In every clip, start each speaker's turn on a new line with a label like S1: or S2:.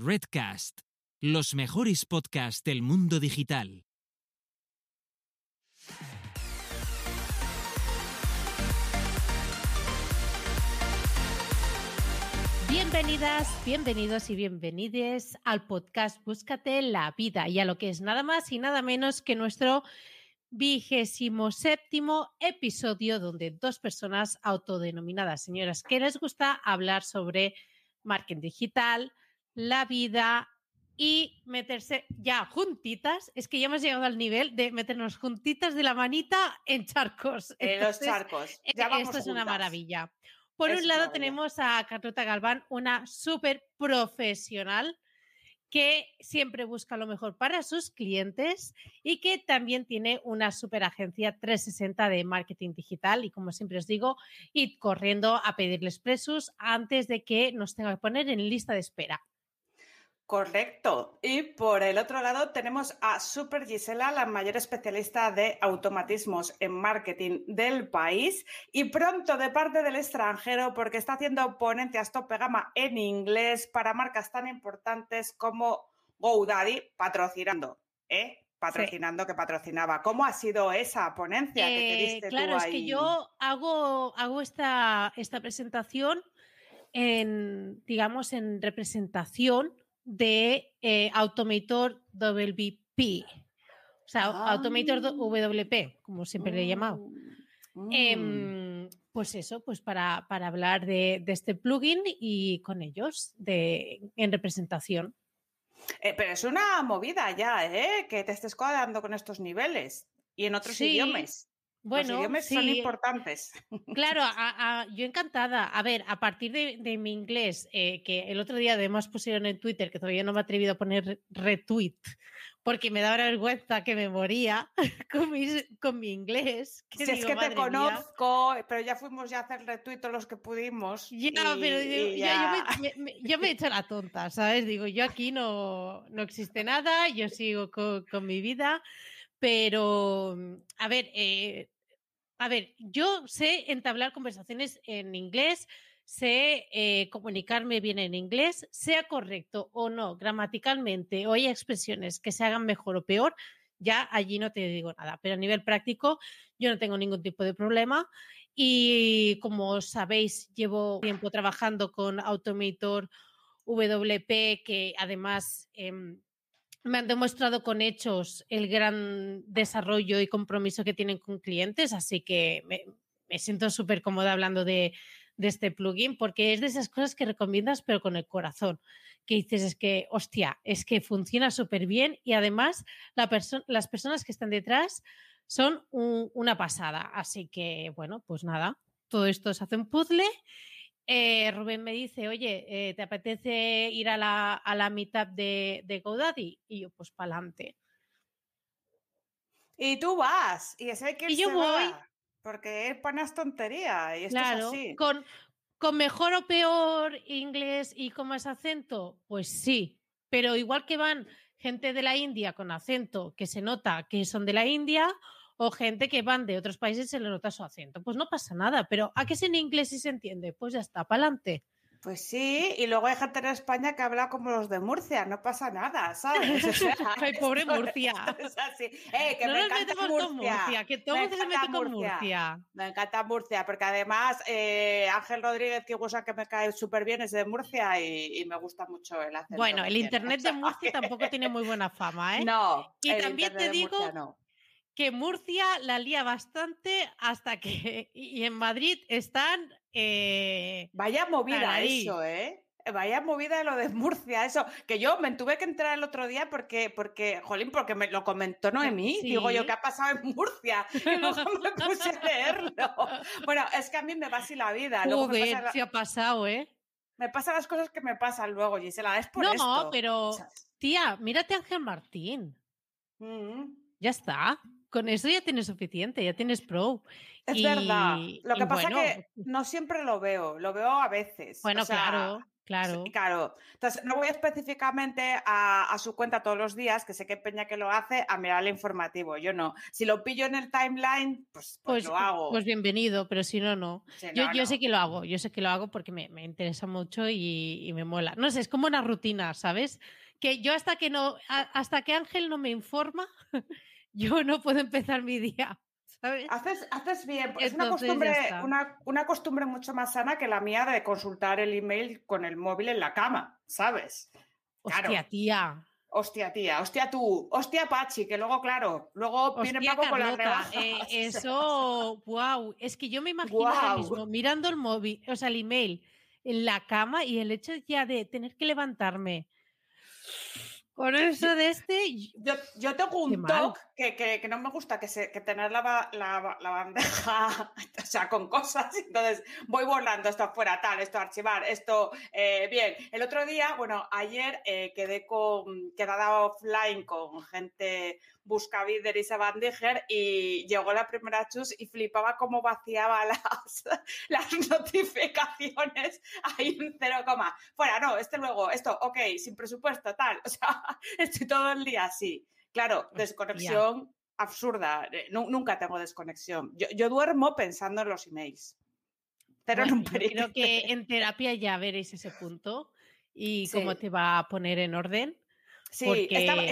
S1: Redcast, los mejores podcasts del mundo digital.
S2: Bienvenidas, bienvenidos y bienvenides al podcast Búscate la vida y a lo que es nada más y nada menos que nuestro vigésimo séptimo episodio donde dos personas autodenominadas señoras que les gusta hablar sobre marketing digital, la vida y meterse ya juntitas. Es que ya hemos llegado al nivel de meternos juntitas de la manita en charcos.
S3: En los charcos. Ya
S2: eh,
S3: vamos
S2: esto es una maravilla. Por
S3: Es
S2: un lado tenemos a Carlota Galván, una súper profesional que siempre busca lo mejor para sus clientes y que también tiene una super agencia 360 de marketing digital y como siempre os digo, id corriendo a pedirles presos antes de que nos tenga que poner en lista de espera.
S3: Correcto. Y por el otro lado tenemos a Super Gisela, la mayor especialista de automatismos en marketing del país y pronto de parte del extranjero porque está haciendo ponencias tope gama en inglés para marcas tan importantes como GoDaddy patrocinando, ¿eh? Patrocinando que patrocinaba. ¿Cómo ha sido esa ponencia que te
S2: Eh,
S3: diste
S2: claro,
S3: tú
S2: es
S3: ahí?
S2: que yo hago, hago esta, esta presentación en, digamos, en representación de eh, Automator WP. O sea,
S3: Ah.
S2: Automator WP, como siempre le he llamado.
S3: Mm.
S2: Em, pues eso, pues para, para hablar de, de este plugin y con ellos de, en representación.
S3: Eh, pero es una movida ya, ¿eh? Que te estés cuadrando con estos niveles y en otros
S2: Sí,
S3: idiomas.
S2: Bueno,
S3: Los idiomas son
S2: sí,
S3: importantes.
S2: Claro, a- a- yo encantada. A ver, a partir de, de mi inglés, eh, que el otro día además pusieron en Twitter, que todavía no me he atrevido a poner re- retweet, porque me da vergüenza que me moría con, mis- con mi inglés. que
S3: Si es que te conozco, pero ya fuimos ya a hacer retweet todos los que pudimos.
S2: Ya,
S3: y-
S2: pero yo, ya- me, me- me- yo me he hecho la tonta, ¿sabes? Digo, yo aquí no, no existe nada, yo sigo co- con, mi vida, pero, a ver, eh, a ver, yo sé entablar conversaciones en inglés, sé eh, comunicarme bien en inglés, sea correcto o no, gramaticalmente, o hay expresiones que se hagan mejor o peor, ya allí no te digo nada, pero a nivel práctico yo no tengo ningún tipo de problema. Y como sabéis, llevo tiempo trabajando con Automator WP, que además em, me han demostrado con hechos el gran desarrollo y compromiso que tienen con clientes, así que me, siento súper cómoda hablando de, este plugin, porque es de esas cosas que recomiendas, pero con el corazón, que dices, es que, hostia, es que funciona súper bien y además las personas que están detrás son un- una pasada. Así que, bueno, pues nada, todo esto se hace un puzzle. Eh, Rubén me dice, oye, eh, ¿te apetece ir a la, a la meetup de, de GoDaddy? Y yo, pues para adelante.
S3: Y tú vas, y ese que
S2: Y yo
S3: se
S2: voy.
S3: va, porque es panas tontería, y esto es
S2: Claro,
S3: así.
S2: con, con mejor o peor inglés y con más acento, pues sí, pero igual que van gente de la India con acento que se nota que son de la India o gente que van de otros países se le nota su acento, pues no pasa nada, pero ¿a qué es en inglés y se entiende? Pues ya está, para adelante.
S3: Pues sí, y luego hay gente en España que habla como los de Murcia, no pasa nada, ¿sabes? O sea,
S2: Ay, pobre Murcia.
S3: es así. Eh, que
S2: no
S3: me
S2: nos
S3: encanta
S2: metemos
S3: Murcia.
S2: con Murcia, que todo
S3: Me
S2: el mundo se mete con
S3: Murcia. Me encanta Murcia, porque además eh, Ángel Rodríguez, que usa que me cae súper bien, es de Murcia y, y me gusta mucho el acento.
S2: Bueno, el internet de Murcia tampoco tiene muy buena fama, ¿eh?
S3: No,
S2: Y
S3: el
S2: también
S3: internet
S2: te
S3: de Murcia
S2: digo
S3: no.
S2: Que Murcia la lía bastante hasta que. Y en Madrid están. eh,
S3: Vaya movida
S2: ahí.
S3: eso, ¿eh? Vaya movida lo de Murcia, eso. Que yo me tuve que entrar el otro día porque, porque, jolín, porque me lo comentó Noemí. Digo yo,
S2: Sí.
S3: ¿qué ha pasado en Murcia? Y luego me puse a leerlo. Bueno, es que a mí me va así la vida. Luego
S2: Joder,
S3: pasa,
S2: se ha pasado, ¿eh?
S3: me pasan las cosas que me pasan luego, Gisela. Es por
S2: No,
S3: esto.
S2: pero.
S3: ¿sabes?
S2: Tía, mírate a Ángel Martín.
S3: Mm,
S2: Ya está. Con eso ya tienes suficiente, ya tienes pro.
S3: Es
S2: Y-
S3: verdad. Lo que pasa
S2: bueno,
S3: que no siempre lo veo, lo veo a veces.
S2: Bueno,
S3: O sea,
S2: claro. Claro.
S3: Claro. Entonces, no voy específicamente a, su cuenta todos los días, que sé que Peña que lo hace, a mirar el informativo. Yo no. Si lo pillo en el timeline, pues, pues, pues lo hago.
S2: Pues bienvenido, pero si no, no. yo, sé que lo hago, yo sé que lo hago porque me, interesa mucho y, me mola. No sé, es como una rutina, ¿sabes? Que yo hasta que no, hasta que Ángel no me informa, yo no puedo empezar mi día.
S3: Haces, haces bien, es una costumbre, una, costumbre mucho más sana que la mía de consultar el email con el móvil en la cama, ¿sabes?
S2: Hostia, tía.
S3: Hostia, tía, hostia tú, hostia Pachi, que luego, claro, luego viene Paco con la
S2: eh, eso, wow, es que yo me imagino ahora mismo mirando el móvil, o sea, el email en la cama y el hecho ya de tener que levantarme, con eso de este.
S3: Yo, yo tengo un toque que, que, no me gusta que, se, que tener la, la, la, bandeja, o sea, con cosas. Entonces voy volando esto afuera, tal, esto archivar, esto. Eh, bien, el otro día, bueno, ayer eh, quedé con, quedada offline con gente busca y Sabandiger y llegó la primera chus y flipaba cómo vaciaba las, las notificaciones ahí un cero coma. Fuera, no, este luego, esto, ok, sin presupuesto, tal. O sea, estoy todo el día así. Claro, desconexión absurda. Eh, nunca tengo desconexión. Yo, duermo pensando en los emails.
S2: Pero en un Creo que en terapia ya veréis ese punto y cómo te va a poner en orden
S3: Sí, estamos,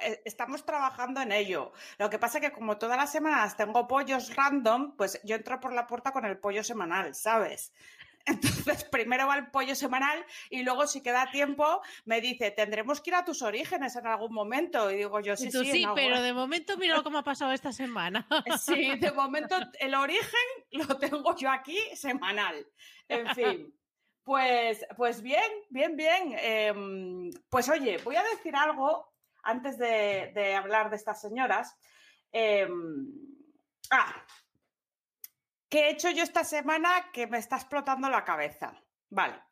S3: eh, estamos, trabajando en ello. Lo que pasa es que como todas las semanas tengo pollos random, pues yo entro por la puerta con el pollo semanal, ¿sabes? Entonces, primero va el pollo semanal y luego, si queda tiempo, me dice, tendremos que ir a tus orígenes en algún momento. Y digo yo, sí, sí.
S2: Sí, pero de momento mira cómo ha pasado esta semana.
S3: Sí, de momento el origen lo tengo yo aquí semanal. En fin. Pues, pues bien, bien, bien. Em, pues oye, voy a decir algo antes de, hablar de estas señoras. Em, ah, ¿qué he hecho yo esta semana que me está explotando la cabeza? Vale.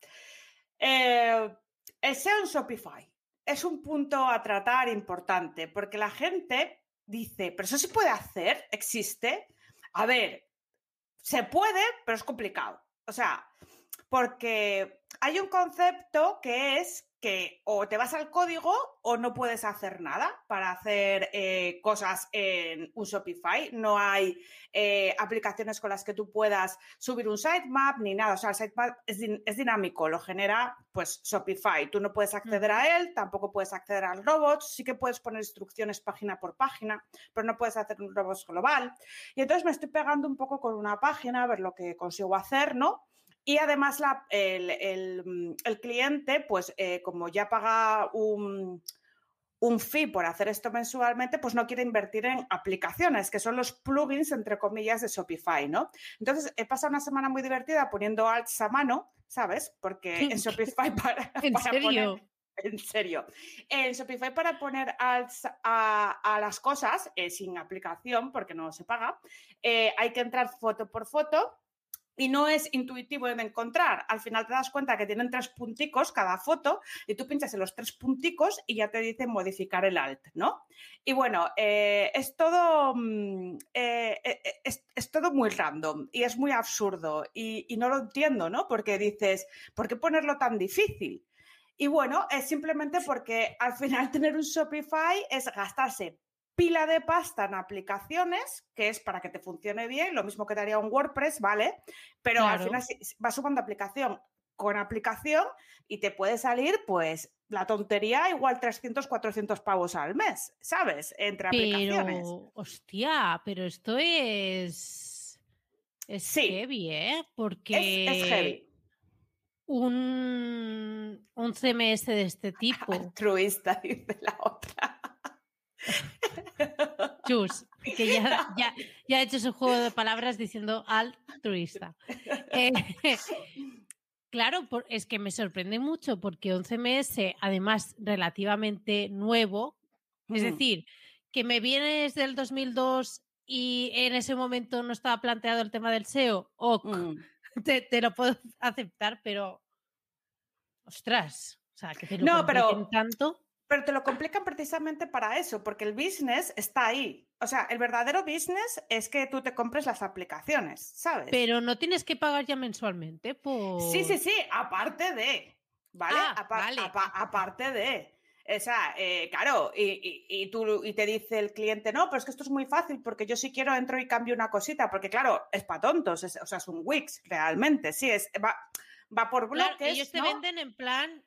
S3: Eh, el SEO en Shopify es un punto a tratar importante porque la gente dice, pero eso se puede hacer, existe. A ver, se puede, pero es complicado. O sea, porque hay un concepto que es que o te vas al código o no puedes hacer nada para hacer eh, cosas en un Shopify. No hay eh, aplicaciones con las que tú puedas subir un sitemap ni nada. O sea, el sitemap es, es, dinámico, lo genera pues Shopify. Tú no puedes acceder a él, tampoco puedes acceder al robot. Sí que puedes poner instrucciones página por página, pero no puedes hacer un robot global. Y entonces me estoy pegando un poco con una página a ver lo que consigo hacer, ¿no? Y además mm, el, cliente, pues eh, como ya paga un, un, fee por hacer esto mensualmente, pues no quiere invertir en aplicaciones, que son los plugins, entre comillas, de Shopify, ¿no? Entonces, he pasado una semana muy divertida poniendo alts a mano, ¿sabes? Porque en Shopify para...
S2: ¿En serio?
S3: en serio. En Shopify para poner alts a, las cosas, eh, sin aplicación, porque no se paga, eh, hay que entrar foto por foto y no es intuitivo de encontrar. Al final te das cuenta que tienen tres punticos cada foto y tú pinchas en los tres punticos y ya te dice modificar el alt, ¿no? Y bueno, eh, es todo mm, eh, eh, es, todo muy random y es muy absurdo y, y no lo entiendo, ¿no? Porque dices, ¿por qué ponerlo tan difícil? Y bueno, es simplemente porque al final tener un Shopify es gastarse pila de pasta en aplicaciones, que es para que te funcione bien, lo mismo que te haría un WordPress, ¿vale? Pero al final vas sumando aplicación con aplicación y te puede salir, pues, la tontería igual 300, 400 pavos al mes, ¿sabes? Entre aplicaciones.
S2: Hostia, pero esto es... Es heavy, ¿eh? Porque...
S3: Es, heavy.
S2: Un, un CMS de este tipo.
S3: Altruista, dice la otra.
S2: Chus, que ya, ya, ya, ha hecho su juego de palabras diciendo altruista. Eh, claro, es que me sorprende mucho porque 11MS, además relativamente nuevo, es decir, que me viene desde el 2002 y en ese momento no estaba planteado el tema del SEO, te, lo puedo aceptar, pero ostras, o sea, que te lo no, pero tanto.
S3: Pero te lo complican precisamente para eso, porque el business está ahí. O sea, el verdadero business es que tú te compres las aplicaciones, ¿sabes?
S2: Pero no tienes que pagar ya mensualmente por...
S3: Sí, sí, sí, aparte de... ¿vale?
S2: Ah,
S3: Apa-
S2: vale.
S3: apa- aparte de. O sea, eh, claro, y, y- y tú, y te dice el cliente, no, pero es que esto es muy fácil porque yo si quiero entro y cambio una cosita, porque claro, es para tontos, es- o sea, es un Wix realmente, sí, es, va, va por
S2: Claro,
S3: bloques.
S2: ellos te
S3: ¿no?
S2: venden en plan,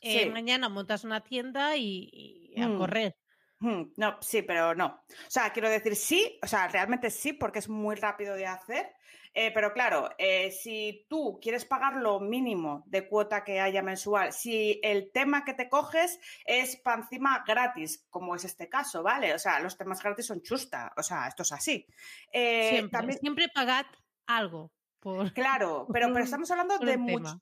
S2: eh,
S3: Sí.
S2: mañana montas una tienda y, y a
S3: Mm.
S2: correr.
S3: Hmm, No, sí, pero no. O sea, quiero decir sí, o sea, realmente sí, porque es muy rápido de hacer. eh, pero claro, eh, si tú quieres pagar lo mínimo de cuota que haya mensual, si el tema que te coges es para encima gratis, como es este caso, ¿vale? O sea, los temas gratis son chusta, o sea, esto es así. Eh,
S2: siempre,
S3: también,
S2: siempre pagad algo por,
S3: claro, pero, pero estamos hablando de mucho.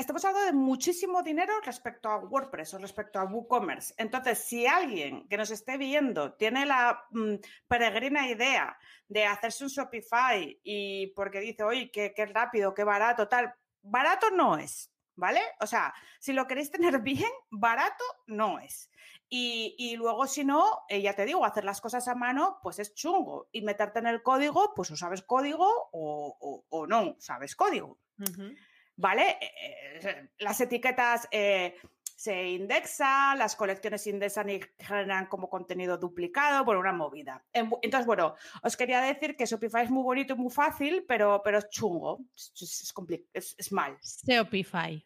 S3: Estamos hablando de muchísimo dinero respecto a WordPress o respecto a WooCommerce. Entonces, si alguien que nos esté viendo tiene la mm, peregrina idea de hacerse un Shopify y porque dice, oye, qué, qué rápido, qué barato, tal, barato no es, ¿vale? O sea, si lo queréis tener bien, barato no es. Y, y luego, si no, eh, ya te digo, hacer las cosas a mano, pues es chungo. Y meterte en el código, pues o sabes código o, o- no sabes código.
S2: Ujú.
S3: ¿Vale? Eh, eh, las etiquetas eh, se indexan, las colecciones se indexan y generan como contenido duplicado, bueno, una movida. Entonces, bueno, os quería decir que Shopify es muy bonito y muy fácil, pero, pero es chungo, es, es, es mal.
S2: Shopify.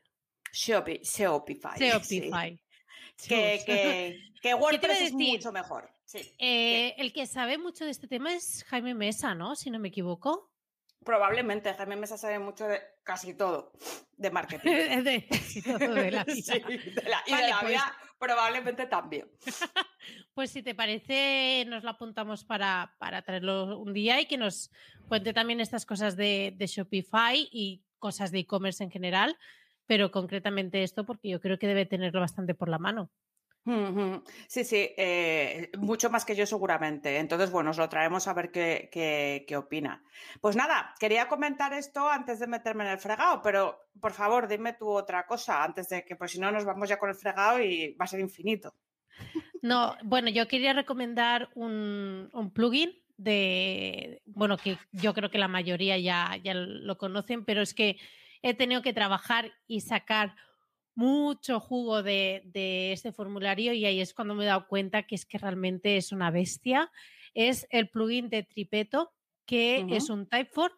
S3: Shopi- Shopify. sí.
S2: Shopify.
S3: Que, que, que WordPress es mucho mejor. Sí.
S2: Eh, el que sabe mucho de este tema es Jaime Mesa, ¿no? Si no me equivoco.
S3: Probablemente, Jaime Mesa sabe mucho de casi todo de marketing.
S2: de, casi todo de la vida.
S3: Sí, de la- y de la
S2: pues-
S3: vida probablemente también.
S2: Pues si te parece, nos lo apuntamos para, para traerlo un día y que nos cuente también estas cosas de, de Shopify y cosas de e-commerce en general, pero concretamente esto porque yo creo que debe tenerlo bastante por la mano.
S3: Sí, sí, eh, mucho más que yo seguramente. Entonces, bueno, os lo traemos a ver qué, qué- qué opina. Pues nada, quería comentar esto antes de meterme en el fregado, pero por favor, dime tú otra cosa antes de que, pues si no, nos vamos ya con el fregado y va a ser infinito.
S2: No, bueno, yo quería recomendar un, un plugin de, bueno, que yo creo que la mayoría ya, ya lo conocen, pero es que he tenido que trabajar y sacar mucho jugo de, de este formulario y ahí es cuando me he dado cuenta que es que realmente es una bestia. Es el plugin de Tripeto, que es un Typeform,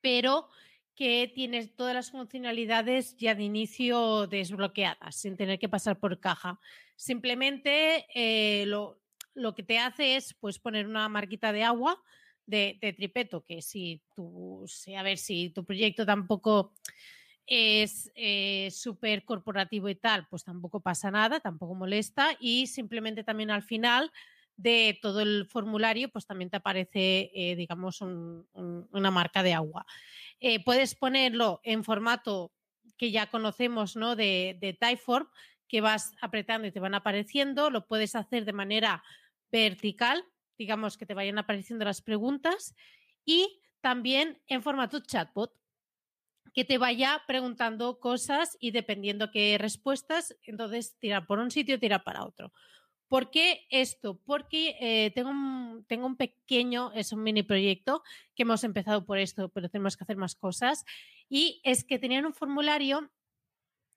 S2: pero que tiene todas las funcionalidades ya de inicio desbloqueadas, sin tener que pasar por caja. Simplemente eh, lo, lo que te hace es pues, poner una marquita de agua de, de tripeto, que si tú, a ver si tu proyecto tampoco es eh, súper corporativo y tal, pues tampoco pasa nada, tampoco molesta y simplemente también al final de todo el formulario, pues también te aparece, eh, digamos, un- un- una marca de agua. Eh, puedes ponerlo en formato que ya conocemos, ¿no? De Typeform, que vas apretando y te van apareciendo. Lo puedes hacer de manera vertical, digamos que te vayan apareciendo las preguntas, y también en formato chatbot, que te vaya preguntando cosas y dependiendo qué respuestas, entonces tira por un sitio, tira para otro. ¿Por qué esto? Porque eh, tengo, un, tengo un pequeño, es un mini proyecto que hemos empezado por esto, pero tenemos que hacer más cosas. Y es que tenían un formulario,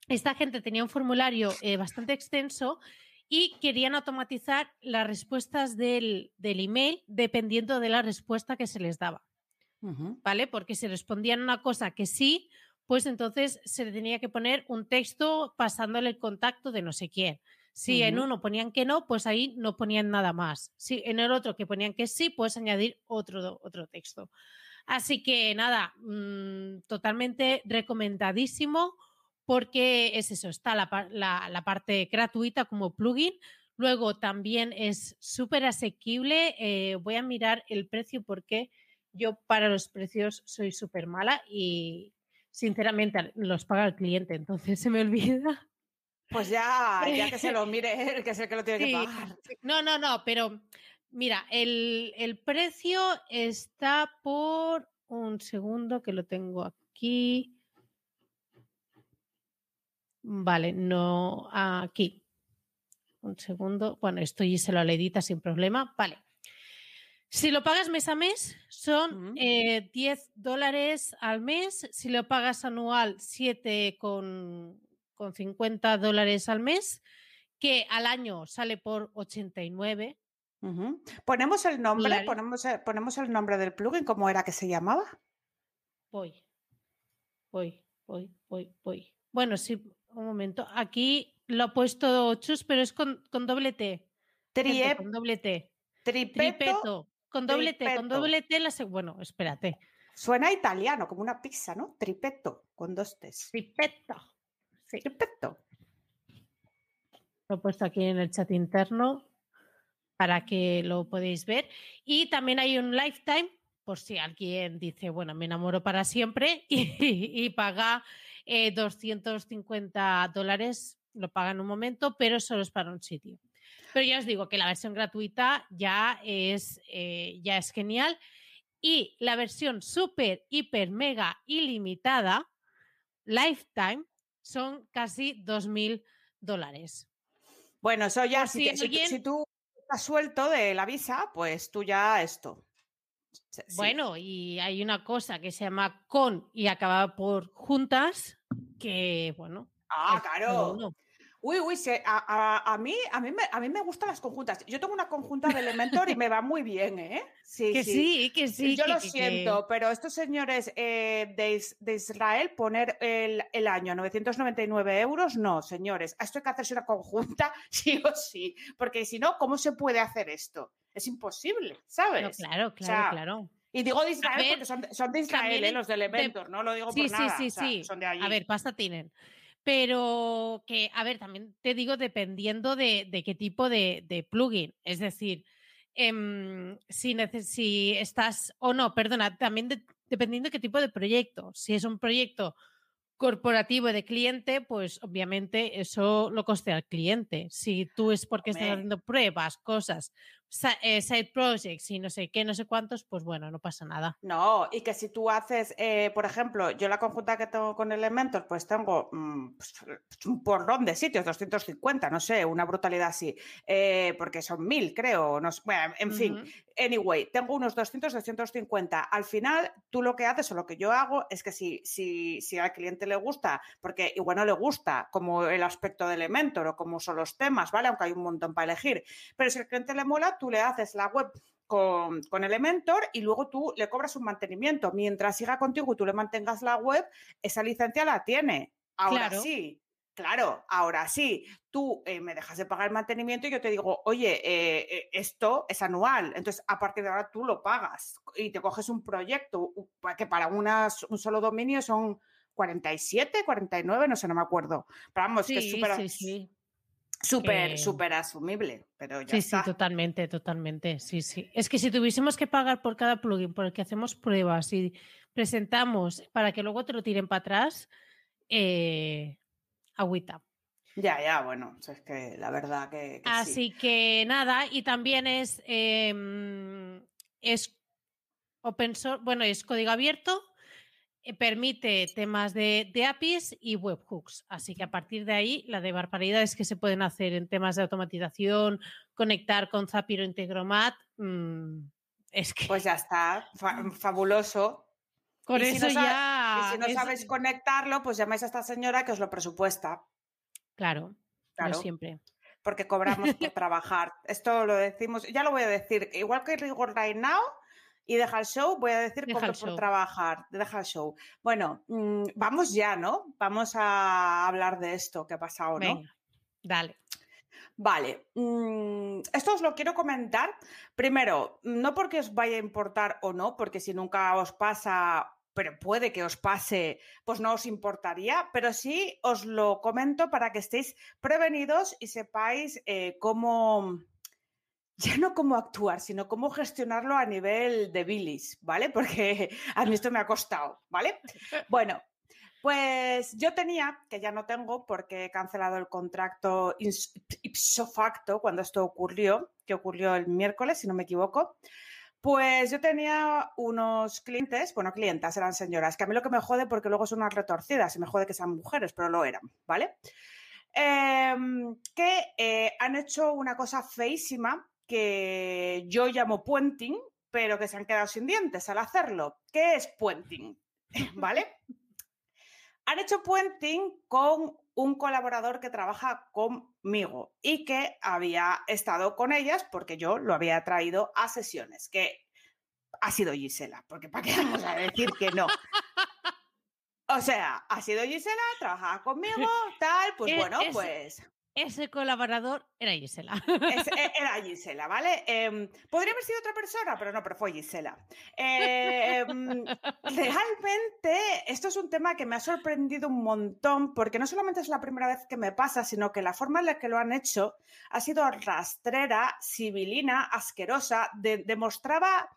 S2: esta gente tenía un formulario eh, bastante extenso y querían automatizar las respuestas del, del email dependiendo de la respuesta que se les daba. ¿Vale? Porque si respondían una cosa que sí, pues entonces se le tenía que poner un texto pasándole el contacto de no sé quién. Si en uno ponían que no, pues ahí no ponían nada más. Si en el otro que ponían que sí, puedes añadir otro, otro texto. Así que nada, mm, totalmente recomendadísimo porque es eso, está la- la parte gratuita como plugin. Luego también es súper asequible. eh, voy a mirar el precio porque yo para los precios soy súper mala y sinceramente los paga el cliente, entonces se me olvida.
S3: Pues ya, ya que se lo mire él, que es el que lo tiene que pagar.
S2: No, no, no, pero mira, el, el precio está por un segundo que lo tengo aquí. Vale, no aquí. Un segundo. Bueno, esto se lo edita sin problema. Vale. Si lo pagas mes a mes, son
S3: Ujú.
S2: eh, 10 dólares al mes. Si lo pagas anual, 7 con, con 50 dólares al mes, que al año sale por 89.
S3: Ujú. Ponemos el nombre,
S2: Dólares.
S3: ponemos, el- ponemos el nombre del plugin, ¿cómo era que se llamaba?
S2: Voy, voy, voy, voy, voy. Bueno, sí, un momento. Aquí lo ha puesto Chus, pero es con, con doble T. gente,
S3: Triep,
S2: con doble T.
S3: tripeto,
S2: Tripeto. Con doble T, con doble T. La bueno, espérate.
S3: Suena italiano, como una pizza, ¿no? Tripeto, con dos T's.
S2: Tripeto. Sí,
S3: Tripeto.
S2: lo he puesto aquí en el chat interno para que lo podéis ver. Y también hay un lifetime, por si alguien dice, bueno, me enamoro para siempre y, y paga eh, 250 dólares, lo paga en un momento, pero solo es para un sitio. Pero ya os digo que la versión gratuita ya es, eh, ya es genial. Y la versión super, hiper, mega ilimitada, lifetime, son casi 2.000 dólares.
S3: Bueno, eso ya, si,
S2: si
S3: tú-
S2: alguien-
S3: si tú estás suelto de la visa, pues tú ya esto. Sí.
S2: Bueno, y hay una cosa que se llama con y acaba por juntas, que bueno.
S3: Ah, claro. Uy, uy, se- a, a- a mí, a, mí me, a mí me gustan las conjuntas. Yo tengo una conjunta de Elementor y me va muy bien, ¿eh? Sí,
S2: Que sí, que sí.
S3: Yo
S2: que-
S3: lo
S2: que- que-
S3: siento, pero estos señores eh, de, de Israel poner el, el año a 999 euros, no, señores. Esto hay que hacerse una conjunta sí o sí, porque si no, ¿cómo se puede hacer esto? Es imposible, ¿sabes?
S2: No, claro, claro,
S3: sea,
S2: claro.
S3: Y digo de Israel
S2: ver,
S3: porque son de, son de Israel,
S2: también
S3: ¿eh? los de
S2: de-
S3: Elementor, no lo digo
S2: Sí,
S3: por
S2: sí,
S3: nada.
S2: sí,
S3: o sea,
S2: sí.
S3: Son de allí.
S2: A ver, pasta tienen. Pero que, a ver, también te digo dependiendo de, de qué tipo de, de plugin. Es decir, em, si, si estás, o no, perdona, también de- dependiendo de qué tipo de proyecto. Si es un proyecto corporativo de cliente, pues obviamente eso lo costea al cliente. Si tú es porque estás haciendo pruebas, cosas, sa- eh, side projects y no sé qué, no sé cuántos, pues bueno, no pasa nada.
S3: No, y que si tú haces, eh, por ejemplo, yo la conjunta que tengo con Elementor, pues tengo mm, un porrón de sitios, 250, no sé, una brutalidad así, eh, porque son mil, creo, no sé, bueno, en fin, anyway, tengo unos 200, 250. Al final, tú lo que haces o lo que yo hago es que si, si, si al cliente le gusta, porque igual no le gusta como el aspecto de Elementor o como son los temas, ¿vale? Aunque hay un montón para elegir, pero si al cliente le mola, tú le haces la web con, con Elementor y luego tú le cobras un mantenimiento. Mientras siga contigo y tú le mantengas la web, esa licencia la tiene. Ahora
S2: Claro.
S3: sí, claro, ahora sí. Tú eh, me dejas de pagar el mantenimiento y yo te digo, oye, eh, eh, esto es anual. Entonces, a partir de ahora tú lo pagas y te coges un proyecto que para unas- un solo dominio son 47, 49, no sé, no me acuerdo. Pero vamos, que es súper
S2: sí, sí.
S3: Súper,
S2: que-
S3: súper asumible. Pero ya
S2: Sí,
S3: está.
S2: sí, totalmente, totalmente. Sí, sí. Es que si tuviésemos que pagar por cada plugin por el que hacemos pruebas y presentamos para que luego te lo tiren para atrás, eh, agüita.
S3: Ya, ya, bueno, es que la verdad que, que sí.
S2: Así que nada, y también es, em, es open source, bueno, es código abierto, eh, permite temas de, de APIs y webhooks. Así que a partir de ahí, la de barbaridades que se pueden hacer en temas de automatización, conectar con Zapier o Integromat, mm, es que
S3: Pues ya está, fa- fabuloso.
S2: con
S3: y si
S2: eso
S3: no sabe-
S2: ya...
S3: y si no
S2: es-
S3: sabéis conectarlo, pues llamáis a esta señora que os lo presupuesta,
S2: Claro,
S3: Claro.
S2: no siempre.
S3: porque cobramos por trabajar. Esto lo decimos, ya lo voy a decir, igual que Rigor Right Now y Deja el Show, voy a decir
S2: Deja
S3: por trabajar. Deja el Show. Bueno, mm, vamos ya, ¿no? Vamos a hablar de esto que ha pasado, ¿no?
S2: Venga, dale.
S3: Vale, mm, esto os lo quiero comentar. Primero, no porque os vaya a importar o no, porque si nunca os pasa, pero puede que os pase, pues no os importaría, pero sí os lo comento para que estéis prevenidos y sepáis eh, cómo, ya no cómo actuar, sino cómo gestionarlo a nivel de bilis, ¿vale? Porque a mí esto me ha costado, ¿vale? Bueno, pues yo tenía, que ya no tengo porque he cancelado el contrato ipso facto cuando esto ocurrió, que ocurrió el miércoles, si no me equivoco. Pues yo tenía unos clientes, bueno, clientas, eran señoras, que a mí lo que me jode porque luego son unas retorcidas y me jode que sean mujeres, pero lo eran, ¿vale? Em, que eh, han hecho una cosa feísima que yo llamo puenting, pero que se han quedado sin dientes al hacerlo. ¿Qué es puenting? ¿Vale? Han hecho puenting con un colaborador que trabaja conmigo y que había estado con ellas porque yo lo había traído a sesiones, que ha sido Gisela, porque ¿para qué vamos a decir que no? O sea, ha sido Gisela, trabajaba conmigo, tal, pues
S2: E-
S3: bueno, pues
S2: Ese colaborador era Gisela.
S3: es- e- era Gisela, ¿vale? Em, podría haber sido otra persona, pero no, pero fue Gisela. Em, realmente, esto es un tema que me ha sorprendido un montón, porque no solamente es la primera vez que me pasa, sino que la forma en la que lo han hecho ha sido rastrera, civilina, asquerosa, de- demostraba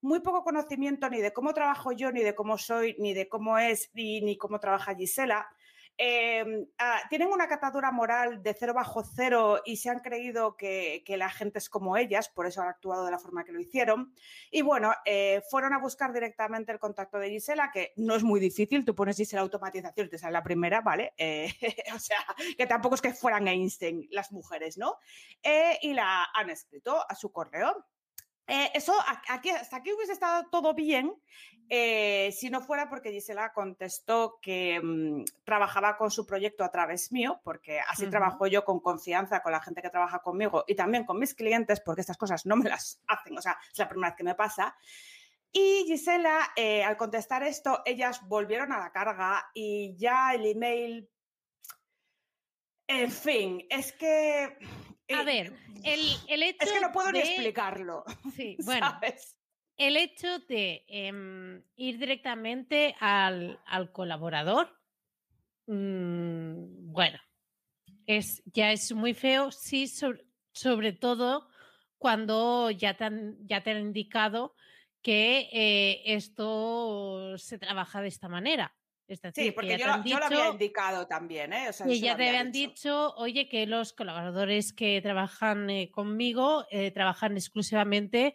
S3: muy poco conocimiento ni de cómo trabajo yo, ni de cómo soy, ni de cómo es, ni, ni cómo trabaja Gisela. Eh, ah, tienen una catadura moral de cero bajo cero y se han creído que, que la gente es como ellas, por eso han actuado de la forma que lo hicieron. Y bueno, eh, fueron a buscar directamente el contacto de Gisela, que no es muy difícil, tú pones Gisela automatización te sale la primera, ¿vale? Eh, o sea, que tampoco es que fueran Einstein las mujeres, ¿no? Eh, y la han escrito a su correo. Eh, eso, aquí, hasta aquí hubiese estado todo bien eh, si no fuera porque Gisela contestó que mm, trabajaba con su proyecto a través mío, porque así trabajo yo con confianza con la gente que trabaja conmigo y también con mis clientes, porque estas cosas no me las hacen, o sea, es la primera vez que me pasa. Y Gisela, eh, al contestar esto, ellas volvieron a la carga y ya el email... En fin, es que...
S2: A
S3: eh,
S2: ver, el, el hecho
S3: es que no puedo ni
S2: de-
S3: explicarlo.
S2: Sí, bueno,
S3: ¿sabes?
S2: el hecho de em, ir directamente al, al colaborador, mm, bueno, es, ya es muy feo, sí, sobre, sobre todo cuando ya te han, ya te han indicado que eh, esto se trabaja de esta manera. Es decir,
S3: Sí,
S2: que
S3: porque yo, lo- yo lo había
S2: dicho-
S3: indicado también, ¿eh? O sea, lo
S2: ya te
S3: había
S2: habían dicho, oye, que los colaboradores que trabajan eh, conmigo eh, trabajan exclusivamente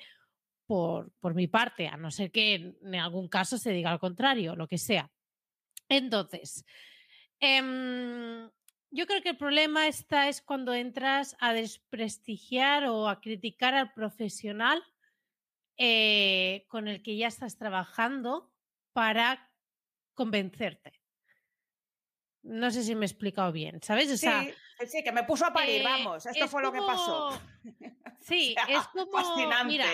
S2: por, por mi parte, a no ser que en, en algún caso se diga al contrario, lo que sea. Entonces, em, yo creo que el problema está es cuando entras a desprestigiar o a criticar al profesional eh, con el que ya estás trabajando para convencerte. No sé si me he explicado bien, ¿sabes? O
S3: Sí,
S2: sea,
S3: sí, sí, que me puso a parir,
S2: eh,
S3: vamos. Esto
S2: es
S3: fue lo que pasó.
S2: Sí,
S3: O sea,
S2: es como.
S3: fascinante.
S2: Mira,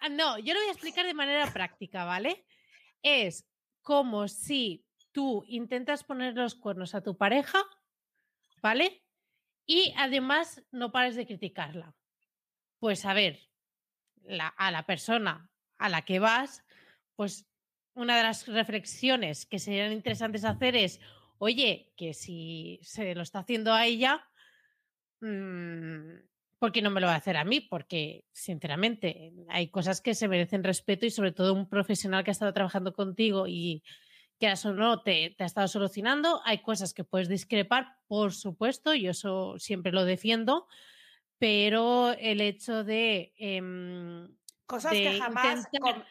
S2: ah, no, yo lo voy a explicar de manera práctica, ¿vale? Es como si tú intentas poner los cuernos a tu pareja, ¿vale? Y además no pares de criticarla. Pues a ver, la- a la persona a la que vas, pues una de las reflexiones que serían interesantes hacer es, oye, que si se lo está haciendo a ella, mm, ¿por qué no me lo va a hacer a mí? Porque, sinceramente, hay cosas que se merecen respeto y sobre todo un profesional que ha estado trabajando contigo y que o no te, te ha estado solucionando. Hay cosas que puedes discrepar, por supuesto, yo eso siempre lo defiendo, pero el hecho de... em,
S3: Cosas
S2: de
S3: que jamás.
S2: intentar-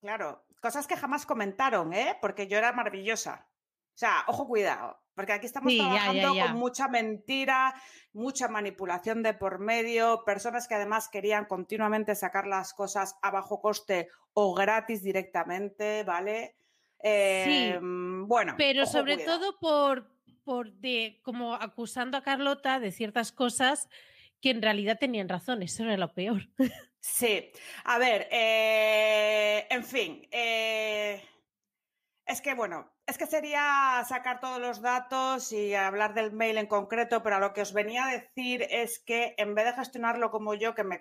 S3: claro, cosas que jamás comentaron, ¿eh? Porque yo era maravillosa. O sea, ojo, cuidado. Porque aquí estamos
S2: Sí, ya, ya,
S3: trabajando
S2: ya.
S3: con mucha mentira, mucha manipulación de por medio, personas que además querían continuamente sacar las cosas a bajo coste o gratis directamente, ¿vale? Eh, bueno.
S2: Pero
S3: ojo,
S2: sobre
S3: cuidado.
S2: todo por, por de, como acusando a Carlota de ciertas cosas que en realidad tenían razón, eso era lo peor.
S3: Sí, a ver, eh, en fin, eh, es que bueno, es que sería sacar todos los datos y hablar del mail en concreto, pero a lo que os venía a decir es que en vez de gestionarlo como yo, que me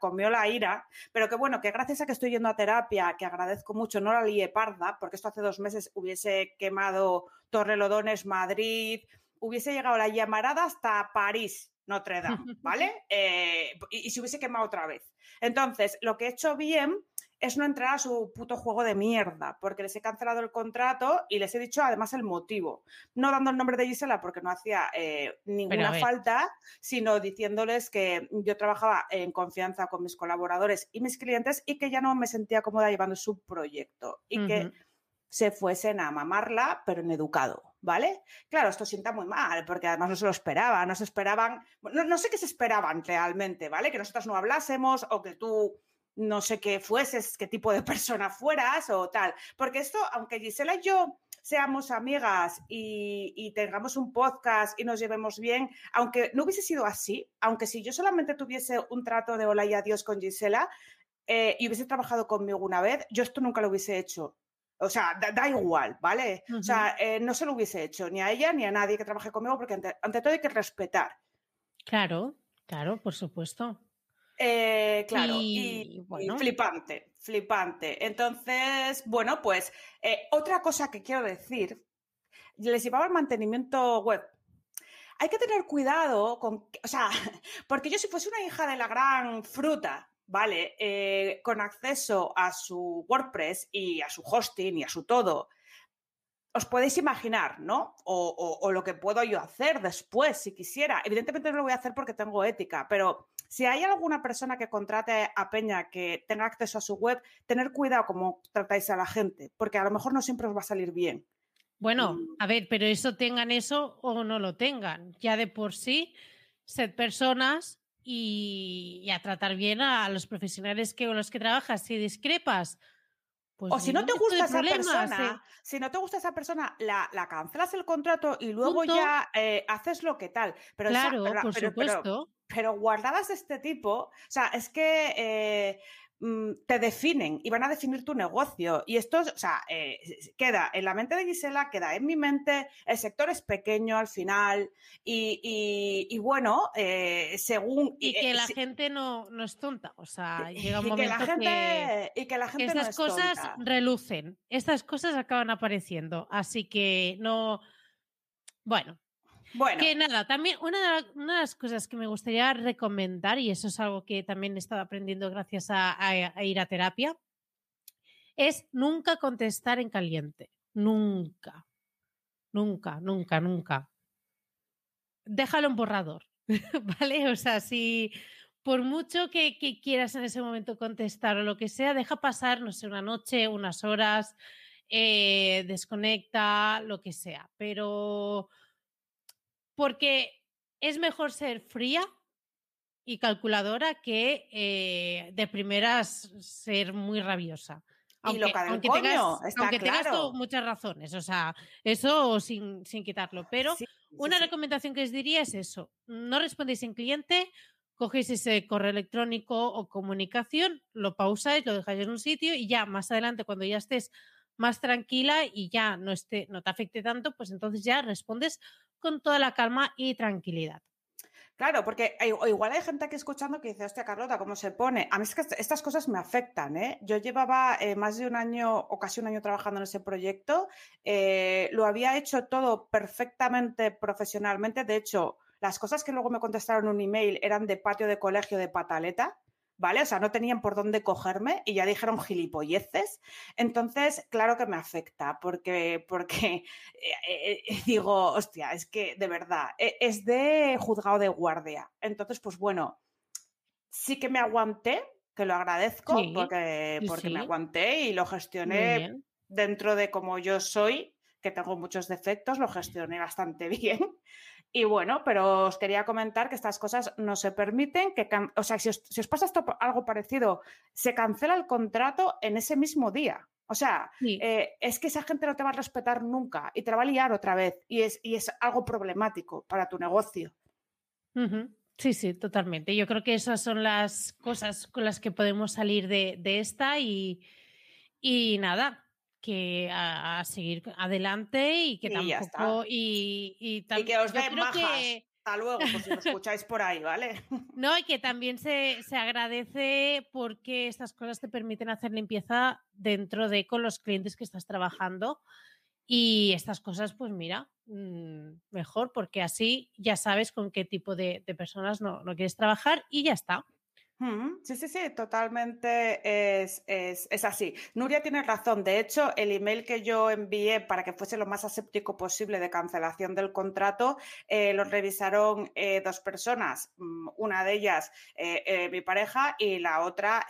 S3: comió la ira, pero que bueno, que gracias a que estoy yendo a terapia, que agradezco mucho, no la lié parda, porque esto hace dos meses hubiese quemado Torrelodones, Madrid, hubiese llegado la llamarada hasta París, Notre Dame, ¿vale? Eh, y, y se hubiese quemado otra vez. Entonces, lo que he hecho bien es no entrar a su puto juego de mierda, porque les he cancelado el contrato y les he dicho además el motivo. No dando el nombre de Gisela porque no hacía eh, ninguna falta, sino diciéndoles que yo trabajaba en confianza con mis colaboradores y mis clientes y que ya no me sentía cómoda llevando su proyecto y que se fuesen a mamarla, pero en educado, ¿vale? Claro, esto sienta muy mal, porque además no se lo esperaban, no se esperaban, no, no sé qué se esperaban realmente, ¿vale? Que nosotras no hablásemos o que tú no sé qué fueses, qué tipo de persona fueras o tal. Porque esto, aunque Gisela y yo seamos amigas y, tengamos un podcast y nos llevemos bien, aunque no hubiese sido así, aunque si yo solamente tuviese un trato de hola y adiós con Gisela eh, y hubiese trabajado conmigo una vez, yo esto nunca lo hubiese hecho. O sea, da, igual, ¿vale? O sea, eh, no se lo hubiese hecho ni a ella ni a nadie que trabaje conmigo porque ante todo hay que respetar.
S2: Claro, claro, por supuesto.
S3: Eh, claro, y, flipante, flipante. Entonces, bueno, pues eh, otra cosa que quiero decir, les llevaba el mantenimiento web. Hay que tener cuidado con, o sea, porque yo si fuese una hija de la gran fruta, ¿vale? Eh, con acceso a su WordPress y a su hosting y a su todo, os podéis imaginar, ¿no? O, lo que puedo yo hacer después, si quisiera. Evidentemente no lo voy a hacer porque tengo ética, pero si hay alguna persona que contrate a Peña que tenga acceso a su web, tener cuidado cómo tratáis a la gente, porque a lo mejor no siempre os va a salir bien.
S2: Bueno, a ver, pero eso tengan eso o no lo tengan. Ya de por sí, sed personas y, a tratar bien a, los profesionales que, con los que trabajas. Si discrepas,
S3: pues o si no te gusta esa persona, si no te gusta esa persona, la, cancelas el contrato y luego ya eh, haces lo que tal. Pero
S2: claro, por supuesto.
S3: Pero, guardadas de este tipo, o sea, es que eh, te definen y van a definir tu negocio. Y esto, o sea, eh, queda en la mente de Gisela, queda en mi mente, el sector es pequeño al final y, bueno, eh, según...
S2: Y que
S3: eh,
S2: la gente no, no, es tonta, o sea, llega un momento que, la
S3: gente, y que la gente
S2: estas cosas relucen, estas cosas acaban apareciendo, así que no... Bueno, Que nada, también una de, las cosas que me gustaría recomendar, y eso es algo que también he estado aprendiendo gracias a, ir a terapia, es nunca contestar en caliente. Nunca. Nunca, nunca, nunca. Déjalo en borrador. ¿Vale? O sea, si por mucho que, quieras en ese momento contestar o lo que sea, deja pasar, no sé, una noche, unas horas, eh, desconecta, lo que sea. Pero porque es mejor ser fría y calculadora que eh, de primeras ser muy rabiosa.
S3: Aunque, aunque, tengas,
S2: aunque tengas, muchas razones, o sea, eso sin, sin quitarlo. Pero una recomendación que os diría es eso: no respondéis en cliente, cogéis ese correo electrónico o comunicación, lo pausáis, lo dejáis en un sitio y ya más adelante, cuando ya estés más tranquila y ya no, esté, no te afecte tanto, pues entonces ya respondes con toda la calma y tranquilidad.
S3: Claro, porque igual hay gente aquí escuchando que dice, hostia, Carlota, ¿cómo se pone? A mí es que estas cosas me afectan, ¿eh? Yo llevaba eh, más de un año o casi un año trabajando en ese proyecto, eh, lo había hecho todo perfectamente profesionalmente, de hecho, las cosas que luego me contestaron un email eran de patio de colegio de pataleta, ¿vale? O sea, no tenían por dónde cogerme y ya dijeron gilipolleces. Entonces, claro que me afecta, porque, porque eh, eh, digo, hostia, es que de verdad, e, es de juzgado de guardia. Entonces, pues bueno, sí que me aguanté, que lo agradezco, porque, porque me aguanté y lo gestioné dentro de como yo soy, que tengo muchos defectos, lo gestioné bastante bien. Y bueno, pero os quería comentar que estas cosas no se permiten, que, o sea, si os, pasa esto, algo parecido, se cancela el contrato en ese mismo día. O sea, eh, es que esa gente no te va a respetar nunca y te va a liar otra vez y es, y es algo problemático para tu negocio.
S2: Sí, sí, totalmente. Yo creo que esas son las cosas con las que podemos salir de, esta y, y nada, que a, seguir adelante y que tampoco y,
S3: y, que os den majas. Hasta luego, por si lo escucháis por ahí, ¿vale?
S2: No, y que también se, se, agradece porque estas cosas te permiten hacer limpieza dentro de con los clientes que estás trabajando. Y estas cosas, pues mira, mm, mejor porque así ya sabes con qué tipo de, de personas no, no quieres trabajar y ya está.
S3: Sí, sí, sí, totalmente es, así. Nuria tiene razón. De hecho, el email que yo envié para que fuese lo más aséptico posible de cancelación del contrato, eh, lo revisaron eh, dos personas. Mm, una de ellas, eh, mi pareja, y la otra,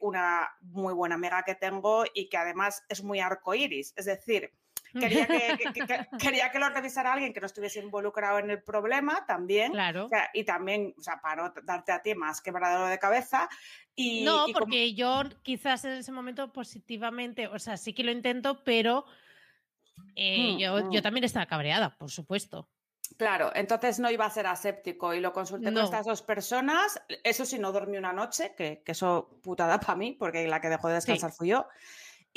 S3: una muy buena amiga que tengo y que además es muy arcoíris. Es decir, Quería que, quería que lo revisara alguien que no estuviese involucrado en el problema también.
S2: Claro.
S3: y también, o sea, para no darte a ti más quebradero de cabeza. Y,
S2: no, porque yo quizás en ese momento positivamente, o sea, sí que lo intento, pero eh,
S3: Mm,
S2: yo, yo
S3: mm.
S2: también estaba cabreada, por supuesto.
S3: Claro, entonces no iba a ser aséptico y lo consulté
S2: No.
S3: con estas dos personas. Eso sí, no dormí una noche, que, que eso putada para mí, porque la que dejó de descansar fui yo.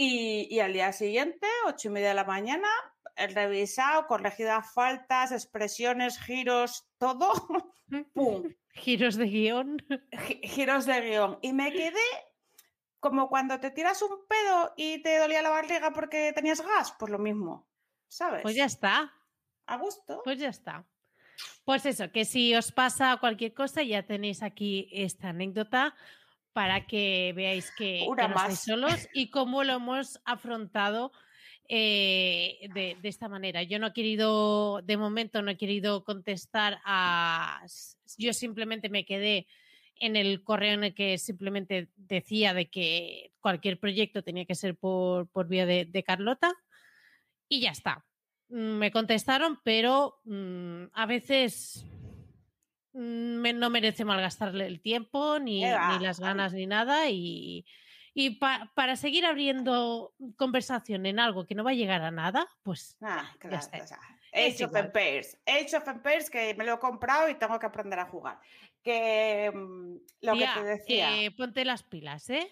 S3: Y, y al día siguiente, ocho y media de la mañana, el revisado, corregidas faltas, expresiones, giros, todo, ¡pum!
S2: Giros de guion.
S3: Gi- giros de guion. Y me quedé como cuando te tiras un pedo y te dolía la barriga porque tenías gas, pues lo mismo, ¿sabes?
S2: Pues ya está.
S3: A gusto.
S2: Pues ya está. Pues eso, que si os pasa cualquier cosa, ya tenéis aquí esta anécdota para que veáis que, que no estáis solos y cómo lo hemos afrontado eh, de, de esta manera. Yo no he querido, de momento no he querido contestar a... Yo simplemente me quedé en el correo en el que simplemente decía de que cualquier proyecto tenía que ser por, por vía de, de Carlota y ya está. Mm, Me contestaron, pero mm, a veces no merece malgastarle el tiempo, ni, las ganas, ni nada. Y, y pa- para seguir abriendo conversación en algo que no va a llegar a nada, pues
S3: Ah, claro,
S2: está.
S3: o sea, Age of. Empires. Age of Empires que me lo he comprado y tengo que aprender a jugar. Que mm, lo
S2: tía,
S3: que te decía.
S2: eh, ponte las pilas, ¿eh?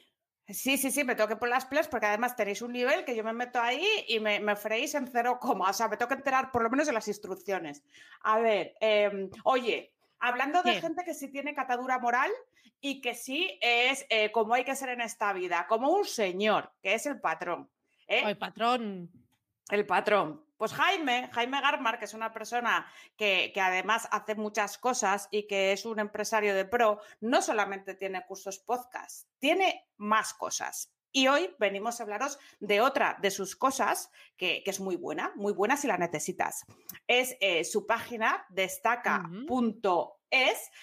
S3: Sí, sí, sí, me tengo que poner las pilas porque además tenéis un nivel que yo me meto ahí y me, me freís en cero coma. O sea, me tengo que enterar por lo menos de las instrucciones. A ver, em, oye, hablando de gente que sí tiene catadura moral y que sí es eh, como hay que ser en esta vida, como un señor, que es el patrón. ¿eh?
S2: Ay, patrón.
S3: El patrón. Pues Jaime, Jaime Garmar, que es una persona que, que además hace muchas cosas y que es un empresario de pro, no solamente tiene cursos podcast, tiene más cosas. Y hoy venimos a hablaros de otra de sus cosas que, que es muy buena, muy buena si la necesitas. Es eh, su página destaca.es,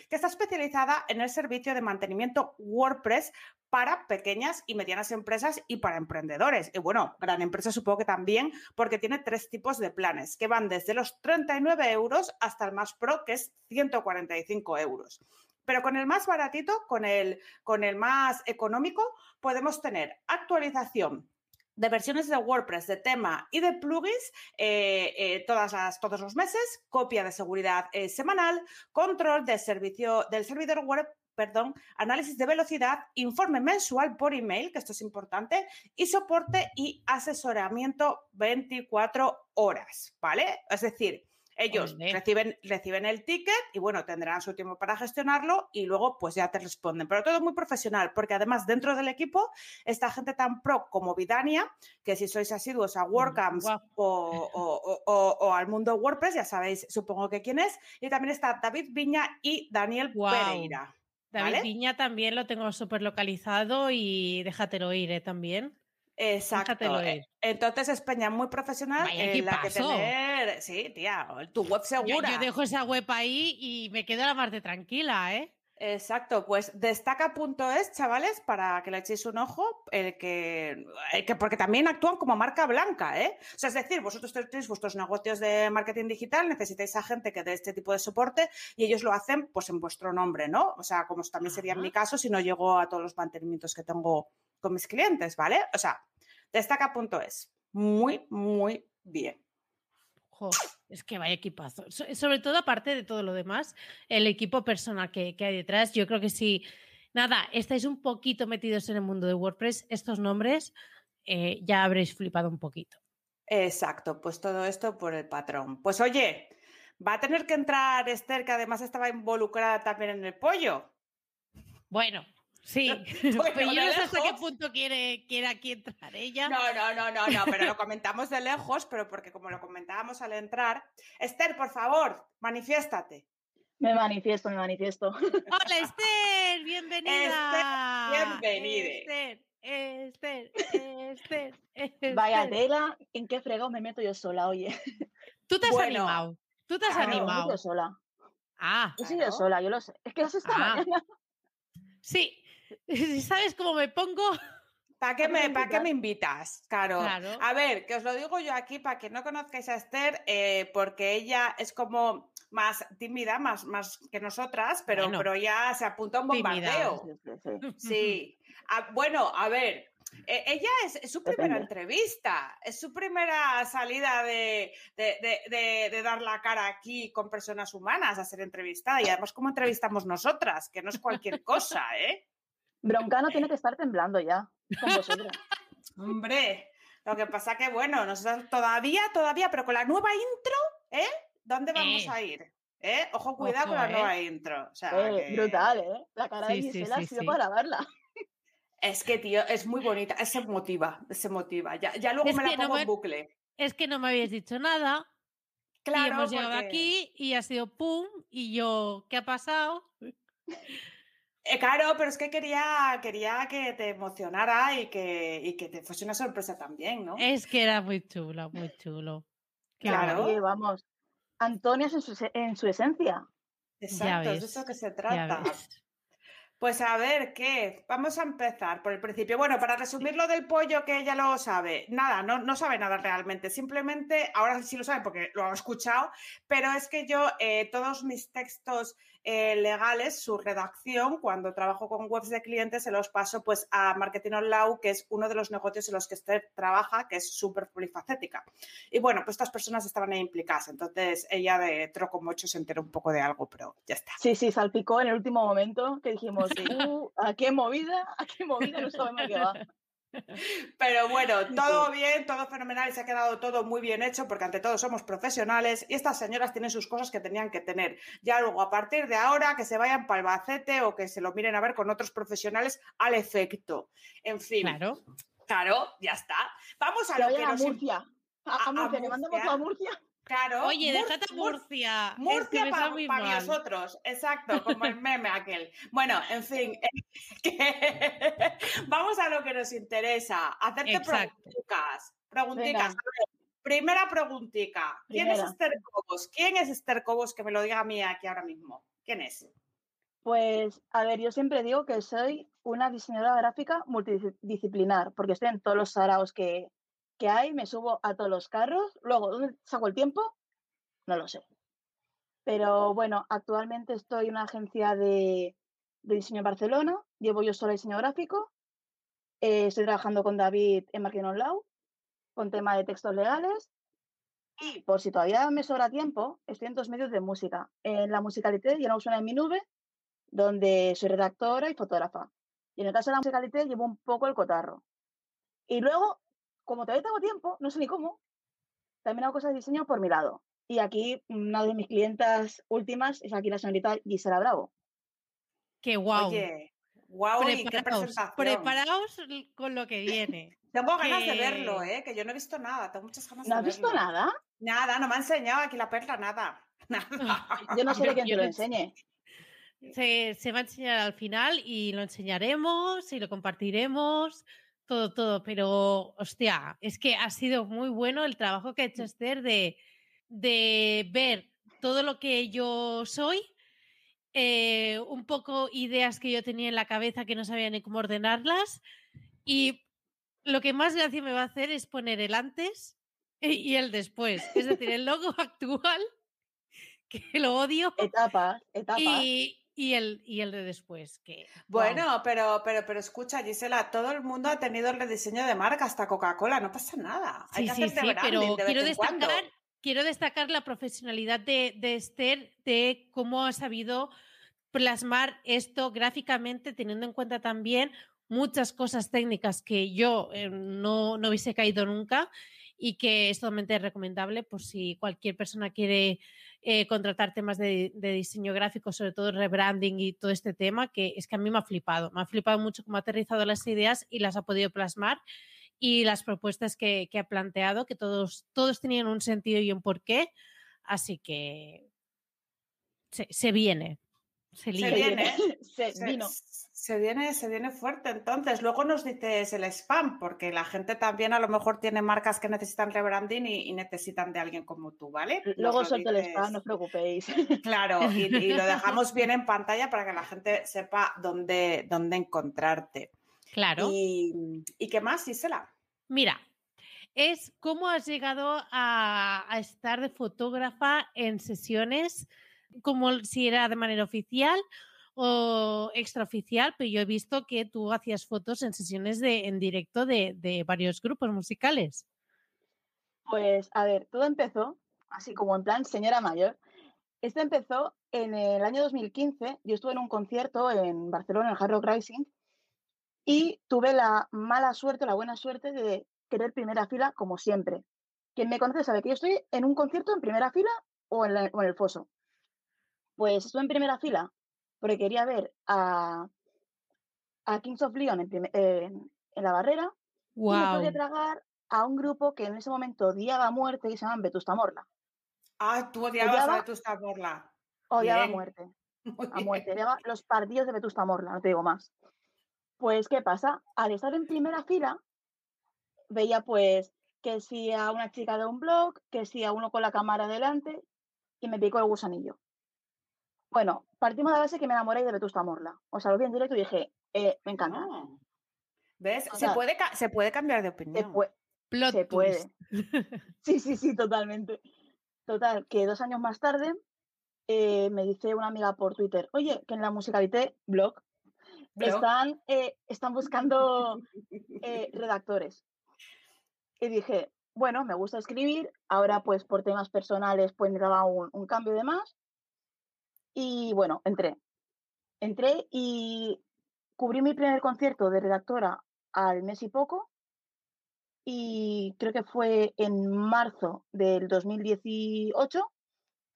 S3: que está especializada en el servicio de mantenimiento WordPress para pequeñas y medianas empresas y para emprendedores. Y bueno, gran empresa supongo que también, porque tiene tres tipos de planes, que van desde los 39 euros hasta el más pro, que es 145 euros. Pero con el más baratito, con el, con el más económico, podemos tener actualización de versiones de WordPress, de tema y de plugins eh, eh, todos los meses, copia de seguridad eh, semanal, control del, servicio, del servidor web perdón, análisis de velocidad, informe mensual por email, que esto es importante, y soporte y asesoramiento 24 horas, ¿vale? Es decir, ellos reciben, reciben el ticket y bueno, tendrán su tiempo para gestionarlo y luego pues ya te responden. Pero todo muy profesional, porque además dentro del equipo está gente tan pro como Vidania, que si sois asiduos a WordCamps
S2: guau.
S3: o, o- o- o al mundo WordPress, ya sabéis, supongo que quién es. Y también está David Viña y Daniel
S2: Guau.
S3: Pereira.
S2: David. Viña también lo tengo súper localizado y déjatelo ir, ¿eh? También.
S3: Exacto.
S2: Déjatelo
S3: Eh,
S2: ir.
S3: Entonces, España muy profesional
S2: Vaya
S3: en la que tener, sí, tía, tu web
S2: Yo,
S3: segura.
S2: yo dejo esa web ahí y me quedo la más de tranquila, ¿eh?
S3: Exacto, pues destaca.es, chavales, para que le echéis un ojo, el que, el que, porque también actúan como marca blanca, ¿eh? O sea, es decir, vosotros tenéis vuestros negocios de marketing digital, necesitáis a gente que dé este tipo de soporte y ellos lo hacen pues en vuestro nombre, ¿no? O sea, como también sería en mi caso si no llego a todos los mantenimientos que tengo con mis clientes, ¿vale? O sea, destaca.es, muy, muy bien.
S2: Jo, es que vaya equipazo. So- sobre todo, aparte de todo lo demás, el equipo personal que, que hay detrás, yo creo que si, nada, estáis un poquito metidos en el mundo de WordPress, estos nombres eh, ya habréis flipado un poquito.
S3: Exacto, pues todo esto por el patrón. Pues oye, va a tener que entrar Esther, que además estaba involucrada también en el pollo.
S2: Bueno, sí,
S3: Bueno,
S2: pero yo no sé hasta qué punto quiere, quiere aquí entrar ella.
S3: No, no, no, no, no, pero lo comentamos de lejos, pero porque como lo comentábamos al entrar. Esther, por favor, manifiéstate.
S4: Me manifiesto, me manifiesto.
S2: Hola Esther, bienvenida.
S3: bienvenide.
S2: Esther, Esther, Esther, Esther.
S4: Vaya tela, ¿en qué fregado me meto yo sola, oye?
S2: Tú te has
S3: Bueno,
S2: animado. Tú te has
S3: claro,
S2: animado.
S4: yo sola.
S2: Ah,
S4: Yo soy yo
S3: Claro.
S4: sola, yo lo sé. Es que lo sé esta
S2: Ah.
S4: mañana.
S2: sí. ¿Sabes cómo me pongo?
S3: ¿Para qué,
S4: ¿Para qué
S3: me, ¿Para qué
S4: invitas?
S3: me invitas? Claro.
S2: Claro.
S3: A ver, que os lo digo yo aquí para que no conozcáis a Esther, eh, porque ella es como más tímida, más, más que nosotras, pero,
S2: Bueno.
S3: pero ya se apunta a un
S2: Tímida.
S3: bombardeo.
S4: Sí, sí. Sí.
S3: Ah, bueno, a ver, eh, ella es, es su primera
S4: Depende.
S3: entrevista, es su primera salida de, de- de- de- de dar la cara aquí con personas humanas a ser entrevistada y además como entrevistamos nosotras, que no es cualquier cosa, ¿eh?
S4: Broncano tiene que estar temblando ya con vosotros.
S3: Hombre, lo que pasa que, bueno, nosotros todavía, todavía, pero con la nueva intro, ¿eh? ¿Dónde vamos
S2: Eh.
S3: a ir? ¿Eh? Ojo, cuidado con la
S2: ¿eh?
S3: nueva intro. O sea,
S4: Eh,
S3: que-
S4: Brutal, ¿eh? La cara de
S2: Sí,
S4: Gisela
S2: sí,
S4: ha sido
S2: sí.
S4: para grabarla.
S3: Es que, tío, es muy bonita, se motiva, se motiva. Ya, ya luego
S2: Es
S3: me la
S2: no
S3: pongo
S2: me-
S3: en bucle.
S2: Es que no me habíais dicho nada
S3: Claro,
S2: y hemos llegado aquí y ha sido pum y yo, ¿qué ha pasado?
S3: Eh, claro, pero es que quería, quería que te emocionara y que, y que te fuese una sorpresa también, ¿no?
S2: Es que era muy chulo, muy chulo.
S3: Claro.
S4: vamos. Antonia es en su, ese- en su esencia.
S3: Exacto, es de
S2: ves,
S3: eso que se trata. Pues a ver, ¿qué? Vamos a empezar por el principio. Bueno, para resumir lo del pollo, que ella lo sabe. Nada, no, no sabe nada realmente. Simplemente, ahora sí lo sabe porque lo ha escuchado, pero es que yo eh, todos mis textos eh, legales, su redacción, cuando trabajo con webs de clientes, se los paso pues a Marketing Online, que es uno de los negocios en los que Esther trabaja, que es súper polifacética. Y bueno, pues estas personas estaban ahí implicadas. Entonces ella de troco mocho se enteró un poco de algo, pero ya está.
S4: Sí, sí, salpicó en el último momento que dijimos, "Uh, ¿a qué movida? ¿A qué movida? No sabemos qué va.
S3: Pero bueno, todo bien, todo fenomenal y se ha quedado todo muy bien hecho porque ante todo somos profesionales y estas señoras tienen sus cosas que tenían que tener. Ya luego, a partir de ahora, que se vayan para el bacete o que se lo miren a ver con otros profesionales al efecto. En fin, claro,
S2: Claro.
S3: ya está. Vamos a lo que
S4: a
S3: nos...
S4: Murcia. A,
S3: a-
S4: a
S3: a
S4: Murcia, que mandamos a Murcia.
S3: Claro.
S2: Oye,
S3: Mur-
S2: déjate a Murcia.
S3: Murcia para,
S2: mal.
S3: nosotros, exacto, como el meme aquel. Bueno, en fin, que- vamos a lo que nos interesa, hacerte
S2: Exacto.
S3: ver, primera preguntica. ¿Quién
S4: Primera.
S3: es Esther Cobos? ¿Quién es Esther Cobos? Que me lo diga a mí aquí ahora mismo. ¿Quién es?
S4: Pues, a ver, yo siempre digo que soy una diseñadora gráfica multidisciplinar, porque estoy en todos los saraos que, que hay, me subo a todos los carros. Luego, ¿dónde saco el tiempo? No lo sé. Pero bueno, actualmente estoy en una agencia de, diseño en Barcelona, llevo yo sola diseño gráfico, eh, estoy trabajando con David en Marketing Online, con tema de textos legales. Y por si todavía me sobra tiempo, estoy en dos medios de música, en la musicalité y en Ausuna en mi nube, donde soy redactora y fotógrafa. Y en el caso de la musicalité llevo un poco el cotarro. Y luego, como todavía tengo tiempo, no sé ni cómo, también hago cosas de diseño por mi lado. Y aquí una de mis clientas últimas es aquí la señorita Gisela Bravo.
S2: Qué guau.
S3: Oye, guau, y qué
S2: preparaos,
S3: presentación.
S2: preparaos con lo que viene.
S3: Tengo ganas de verlo, ¿eh? Que yo no he visto nada, tengo muchas ganas
S4: ¿No
S3: de
S4: has visto
S3: verlo.
S4: nada?
S3: Nada, no me ha enseñado aquí la perla, nada. Nada.
S4: Yo no sé de quién te lo
S2: no-
S4: enseñe.
S2: Se, se va a enseñar al final y lo enseñaremos y lo compartiremos, todo, todo. Pero, hostia, es que ha sido muy bueno el trabajo que ha hecho Esther de, de ver todo lo que yo soy, eh, un poco ideas que yo tenía en la cabeza que no sabía ni cómo ordenarlas. Y lo que más gracia me va a hacer es poner el antes y el después. Es decir, el logo actual, que lo odio,
S4: etapas.
S2: y, y el, y el de después. Que,
S3: Bueno, pero, pero, pero escucha, Gisela, todo el mundo ha tenido el rediseño de marca, hasta Coca-Cola, no pasa nada. Hay
S2: Sí,
S3: que
S2: sí, sí, pero
S3: de
S2: quiero destacar, quiero destacar la profesionalidad de, de Esther, de cómo ha sabido plasmar esto gráficamente, teniendo en cuenta también muchas cosas técnicas que yo eh, no, no hubiese caído nunca y que es totalmente recomendable por si cualquier persona quiere eh, contratar temas de, de diseño gráfico, sobre todo rebranding y todo este tema, que es que a mí me ha flipado. Me ha flipado mucho cómo ha aterrizado las ideas y las ha podido plasmar y las propuestas que, que ha planteado, que todos, todos tenían un sentido y un porqué. Así que se, se viene. Se,
S3: Se viene.
S4: Se
S3: Se,
S4: vino.
S3: Se viene, se viene fuerte. Entonces, luego nos dices el spam, porque la gente también a lo mejor tiene marcas que necesitan rebranding y, y necesitan de alguien como tú, ¿vale? Nos
S4: Luego suelto el spam, no os preocupéis.
S3: Claro, y, y lo dejamos bien en pantalla para que la gente sepa dónde, dónde encontrarte.
S2: Claro.
S3: Y, ¿Y qué más, Gisela?
S2: Mira, es cómo has llegado a, a estar de fotógrafa en sesiones como si era de manera oficial o extraoficial, pero yo he visto que tú hacías fotos en sesiones de, en directo de, de varios grupos musicales.
S4: Pues a ver, todo empezó así como en plan señora mayor. Esto empezó en el año 2015. Yo estuve en un concierto en Barcelona, en el Hard Rock Rising, y tuve la mala suerte, la buena suerte de querer primera fila como siempre. Quien me conoce sabe que yo estoy en un concierto en primera fila o en, o en el foso. Pues estuve en primera fila porque quería ver a, a Kings of Leon en, prime- en- en la barrera y me tuve
S2: Wow.
S4: que tragar a un grupo que en ese momento odiaba a muerte y se llaman Vetusta Morla.
S3: Ah, tú odiabas a
S4: Odiaba-
S3: Vetusta Morla.
S4: Odiaba a muerte.
S3: Muy
S4: a muerte. Odiaba los partidos de Vetusta Morla, no te digo más. Pues, ¿qué pasa? Al estar en primera fila, veía pues que si a una chica de un blog, que si a uno con la cámara delante, y me picó el gusanillo. Bueno, partimos de la base que me enamoré de Vetusta Morla. O sea, lo vi en directo y dije, eh, me encanta.
S3: Ah. ¿Ves?
S4: O
S3: Se puede, ca- se puede cambiar de
S4: Se,
S3: opinión.
S4: pue-
S2: Plot
S4: se puede. Sí, sí, sí, totalmente. Total, que dos años más tarde eh, me dice una amiga por Twitter, oye, que en la musicalité blog
S3: Blog.
S4: están, eh, están buscando eh, redactores. Y dije, bueno, me gusta escribir, ahora pues por temas personales pues necesitaba un, un cambio de más. Y bueno, entré. Entré y cubrí mi primer concierto de redactora al mes y poco. Y creo que fue en marzo del 2018,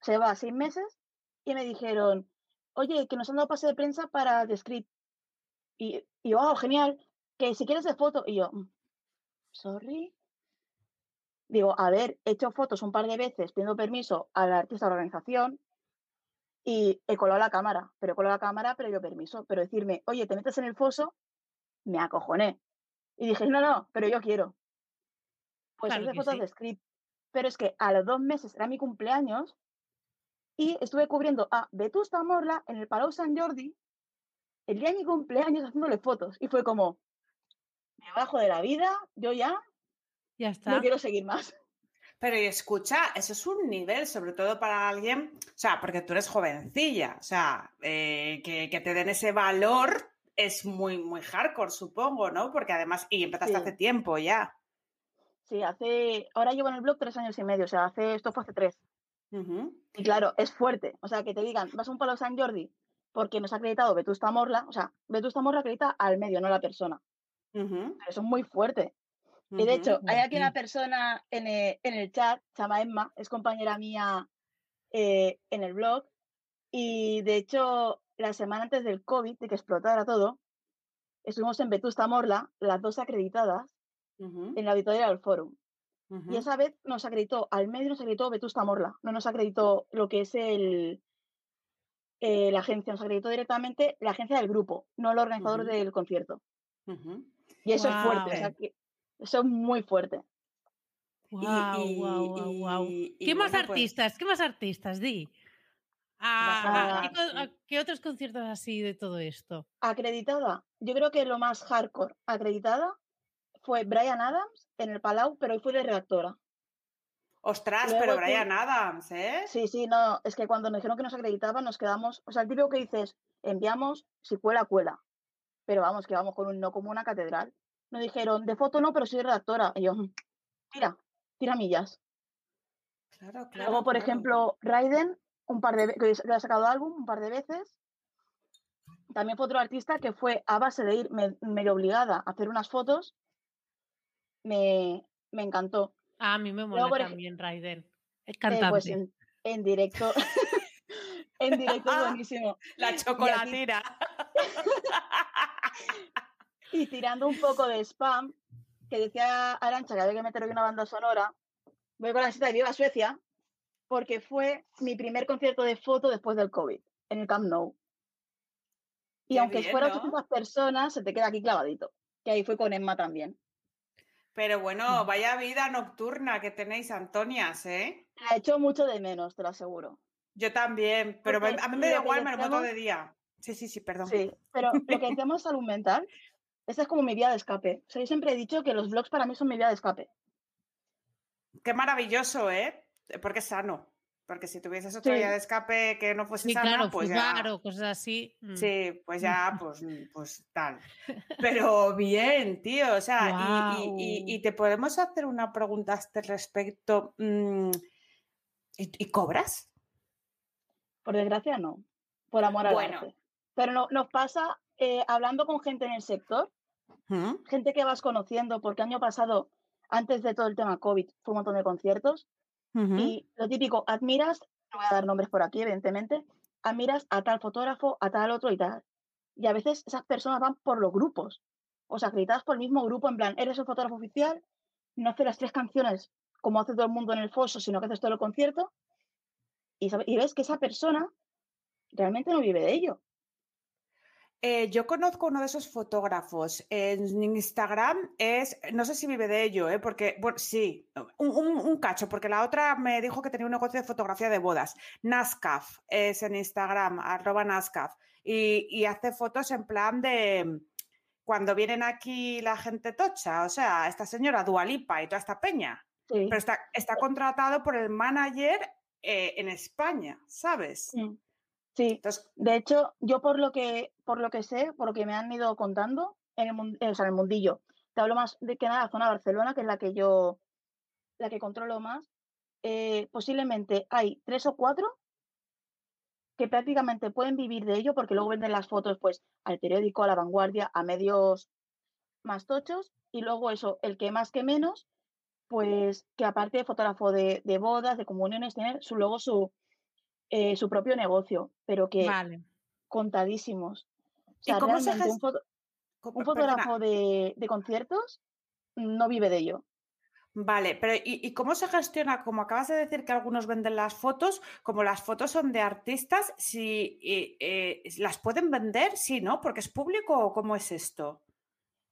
S4: se va seis meses, y me dijeron, oye, que nos han dado pase de prensa para The. Y, y "Oh, genial, que si quieres de foto. Y yo, "Mm, sorry. Digo, a ver, he hecho fotos un par de veces pidiendo permiso al artista de la organización y he colado la cámara, pero he colado la cámara, pero yo permiso. Pero decirme, oye, te metes en el foso, me acojoné. Y dije, no, no, pero yo quiero. Pues
S2: Claro
S4: hice fotos
S2: sí.
S4: de script. Pero es que a los dos meses era mi cumpleaños y estuve cubriendo a Vetusta Morla en el Palau Sant Jordi el día de mi cumpleaños haciéndole fotos. Y fue como, me bajo de la vida, yo ya
S2: Ya
S4: no
S2: está.
S4: quiero seguir más.
S3: Pero y escucha, eso es un nivel, sobre todo para alguien, o sea, porque tú eres jovencilla, o sea, eh, que, que te den ese valor es muy, muy hardcore, supongo, ¿no? Porque además, y empezaste
S4: Sí.
S3: hace tiempo ya.
S4: Sí, hace, ahora llevo en el blog tres años y medio, o sea, hace, esto fue hace tres. Y claro, es fuerte. O sea, que te digan, vas a un Palau Sant Jordi porque nos ha acreditado Vetusta Morla, o sea, Vetusta Morla acredita al medio, no a la persona. Eso es muy fuerte. Y de hecho, hay aquí una persona en el, en el chat, se llama Emma, es compañera mía eh, en el blog. Y de hecho, la semana antes del COVID, de que explotara todo, estuvimos en Vetusta Morla, las dos acreditadas, en la auditoría del Fórum. Y esa vez nos acreditó, al medio nos acreditó Vetusta Morla, no nos acreditó lo que es el eh, la agencia, nos acreditó directamente la agencia del grupo, no el organizador del concierto. Y eso es fuerte, o sea,
S3: Guau.
S4: que eso es muy fuerte.
S3: Y-
S2: Guau,
S3: y-
S2: guau.
S3: y- y
S2: ¿Qué más
S3: bueno, pues,
S2: artistas? ¿Qué más artistas? Di. Ah, ah, ¿qué, co-
S3: sí.
S2: ah, qué otros conciertos así de todo esto?
S4: Acreditada, yo creo que lo más hardcore acreditada fue Brian Adams en el Palau, pero hoy fue de redactora.
S3: Ostras,
S4: Luego
S3: pero Brian Adams, ¿eh?
S4: Sí, sí, no, es que cuando nos dijeron que nos acreditaban nos quedamos, o sea, el típico que dices, enviamos, si cuela, cuela. Pero vamos, que vamos con un no como una catedral. Nos dijeron, de foto no, pero soy redactora. Y yo, "Mm, tira, tira millas.
S3: Claro, claro.
S4: Luego, por
S3: claro.
S4: ejemplo, Raiden, un par de ve- que ha sacado álbum un par de veces. También fue otro artista que fue a base de ir me- medio obligada a hacer unas fotos. Me, me encantó.
S2: Ah, a mí me mola también Raiden. El
S4: Eh,
S2: cantante.
S4: pues en, en directo. en directo es buenísimo.
S3: La chocolatina.
S4: Y tirando un poco de spam, que decía Arancha que había que meter hoy una banda sonora, voy con la cita de Viva Suecia, porque fue mi primer concierto de foto después del COVID, en el Camp Nou. Y
S3: Qué
S4: aunque
S3: bien,
S4: fuera
S3: ¿no?
S4: 800 personas, se te queda aquí clavadito. Que ahí fue con Emma también.
S3: Pero bueno, vaya vida nocturna que tenéis, Antonias, ¿eh?
S4: La he hecho mucho de menos, te lo aseguro.
S3: Yo también, pero
S4: Porque
S3: a mí me da igual, me lo de día. Sí, sí, sí, perdón.
S4: Sí, pero lo que decíamos salud mental, esa es como mi vía de escape. O sea, yo siempre he dicho que los blogs para mí son mi vía de escape.
S3: Qué maravilloso, ¿eh? Porque es sano. Porque si tuvieses otra vía de escape que no fuese
S2: sí,
S3: sana,
S2: claro,
S3: pues
S2: claro, cosas así.
S3: mm. Sí, pues ya, pues, mm, pues tal. Pero bien, tío, o sea, y, te podemos hacer una pregunta a este respecto. Mm, ¿Y, cobras?
S4: Por desgracia, no. Por amor al bueno. Pero no, nos pasa eh, hablando con gente en el sector, gente que vas conociendo, porque año pasado, antes de todo el tema COVID, fue un montón de conciertos y lo típico, admiras, no voy a dar nombres por aquí, evidentemente, admiras a tal fotógrafo, a tal otro y tal. Y a veces esas personas van por los grupos, o sea, acreditadas por el mismo grupo, en plan, eres el fotógrafo oficial, no haces las tres canciones como hace todo el mundo en el foso, sino que haces todo el concierto, y, y ves que esa persona realmente no vive de ello.
S3: Eh, yo conozco uno de esos fotógrafos en Instagram, es, no sé si vive de ello, ¿eh? porque, bueno, sí, un, cacho, porque la otra me dijo que tenía un negocio de fotografía de bodas. Nascaf es en Instagram, arroba Nascaf, y, hace fotos en plan de cuando vienen aquí la gente tocha, o sea, esta señora Dualipa y toda esta peña. Pero está, está contratado por el manager eh, en España, ¿sabes?
S4: Sí, de hecho, yo por lo que por lo que sé, por lo que me han ido contando en el, en el mundillo, te hablo más de que nada la zona de Barcelona, que es la que yo, la que controlo más, eh, posiblemente hay tres o cuatro que prácticamente pueden vivir de ello porque luego venden las fotos pues al periódico, a la vanguardia, a medios más tochos y luego eso, el que más que menos, pues que aparte de fotógrafo de, de bodas, de comuniones, tener su, luego su, eh, su propio negocio, pero que contadísimos. ¿Y cómo se un, un, fotógrafo de, conciertos no vive de ello.
S3: Vale, pero ¿y, cómo se gestiona? Como acabas de decir que algunos venden las fotos, como las fotos son de artistas, si eh, las pueden vender, sí, ¿no? Porque es público o cómo es esto.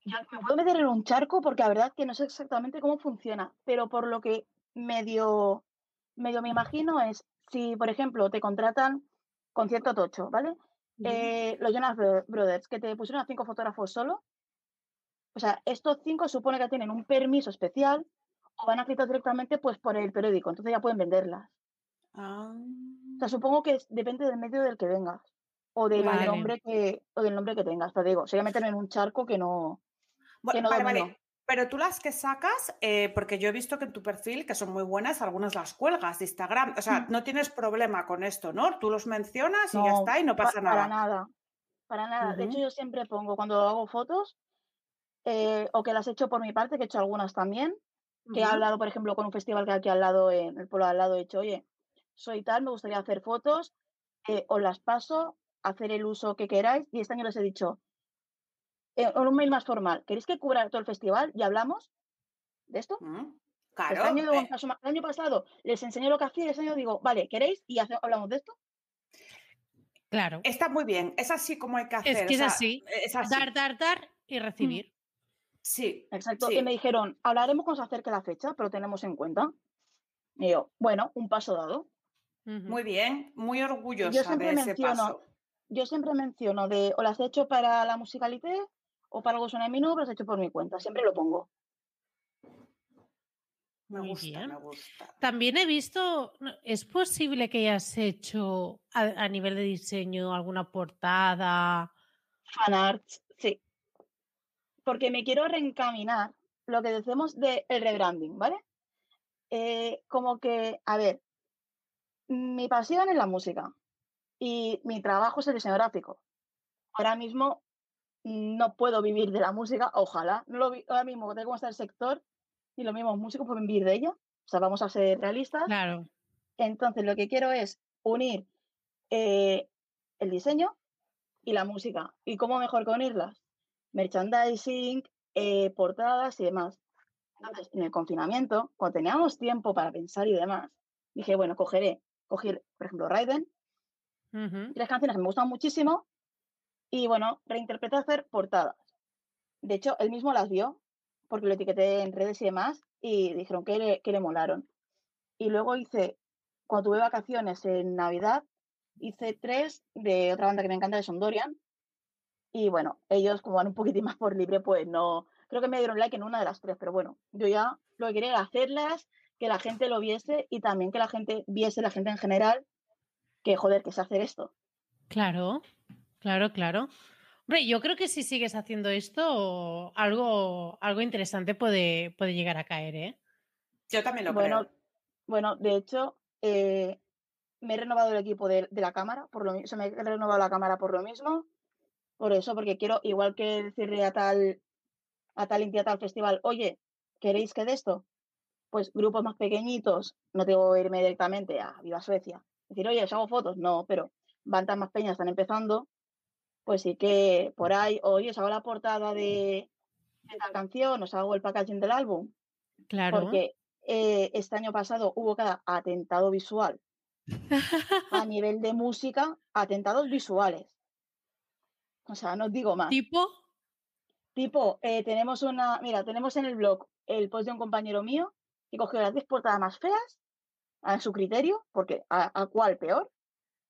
S4: me puedo meter en un charco porque la verdad que no sé exactamente cómo funciona, pero por lo que medio, medio me imagino es si, por ejemplo, te contratan concierto tocho, ¿vale? Eh, los Jonas Brothers, que te pusieron a cinco fotógrafos solo, o sea, estos cinco supone que tienen un permiso especial o van a escritas directamente pues por el periódico, entonces ya pueden venderlas. Ah. O sea, supongo que depende del medio del que vengas o del nombre que o del nombre que tengas, te digo, sería meterme en un charco que no
S3: que no vale, pero tú las que sacas, eh, porque yo he visto que en tu perfil, que son muy buenas, algunas las cuelgas de Instagram. O sea, mm. no tienes problema con esto, ¿no? Tú los mencionas y ya está y no pasa nada.
S4: Para nada, para nada. De hecho, yo siempre pongo cuando hago fotos, eh, o que las he hecho por mi parte, que he hecho algunas también, que he hablado, por ejemplo, con un festival que aquí al lado, en el pueblo al lado, he dicho, oye, soy tal, me gustaría hacer fotos, eh, os las paso, hacer el uso que queráis. Y este año les he dicho, eh, un mail más formal. ¿Queréis que cubra todo el festival y hablamos de esto? Mm, claro. El año, eh. el año, pasado les enseñé lo que hacía y este año digo, vale, ¿queréis? Y hablamos de esto.
S2: Claro.
S3: Está muy bien, es así como hay que hacer.
S2: Es que es, así. Dar, dar, dar y recibir.
S3: Sí.
S4: Exacto. Y me dijeron, hablaremos cuando se acerque la fecha, pero tenemos en cuenta. Y yo, bueno, un paso dado.
S3: Muy bien, muy orgullosa de ese paso.
S4: Yo siempre menciono de, o las he hecho para la musicalité o para algo suena en mi nombre, lo he hecho por mi cuenta. Siempre lo pongo.
S3: Me gusta, me gusta.
S2: También he visto, ¿es posible que hayas hecho a, nivel de diseño alguna portada?
S4: Fanarts, sí. Porque me quiero reencaminar lo que decimos del rebranding, ¿vale? Eh, como que, a ver, mi pasión es la música y mi trabajo es el diseño gráfico. Ahora mismo no puedo vivir de la música, ojalá. No lo ahora mismo tengo cómo está el sector y los mismos músicos pueden vivir de ella. O sea, vamos a ser realistas.
S2: Claro.
S4: Entonces, lo que quiero es unir eh, el diseño y la música. ¿Y cómo mejor que unirlas? Merchandising, eh, portadas y demás. Entonces, en el confinamiento, cuando teníamos tiempo para pensar y demás, dije, bueno, cogeré, cogí, por ejemplo, Raiden, tres canciones que me gustan muchísimo, y bueno, reinterpreté hacer portadas. De hecho, él mismo las vio, porque lo etiqueté en redes y demás, y dijeron que le, que le molaron. Y luego hice, cuando tuve vacaciones en Navidad, hice tres de otra banda que me encanta, de Sondorian. Y bueno, ellos como van un poquitín más por libre, pues no, creo que me dieron like en una de las tres, pero bueno, yo ya lo que quería era hacerlas, que la gente lo viese y también que la gente viese, la gente en general, que joder, que sé hacer esto.
S2: Claro, claro, claro. Hombre, yo creo que si sigues haciendo esto, algo, algo interesante puede, puede llegar a caer, ¿eh?
S3: Yo también lo
S4: Bueno,
S3: creo.
S4: bueno, de hecho, eh, me he renovado el equipo de, de la cámara, por lo mismo, me he renovado la cámara por lo mismo, por eso, porque quiero, igual que decirle a tal, a tal y a tal festival, oye, ¿queréis que de esto? Pues grupos más pequeñitos, no tengo que irme directamente a Viva Suecia. Decir, oye, os hago fotos, no, pero bandas más pequeñas están empezando, pues sí que por ahí, oye, os hago la portada de, de la canción, os hago el packaging del álbum,
S2: Claro.
S4: porque eh, este año pasado hubo cada atentado visual a nivel de música, atentados visuales. O sea, no os digo más.
S2: tipo,
S4: Tipo, eh, tenemos una, mira, tenemos en el blog el post de un compañero mío que cogió las 10 portadas más feas a su criterio, porque a, a cuál peor,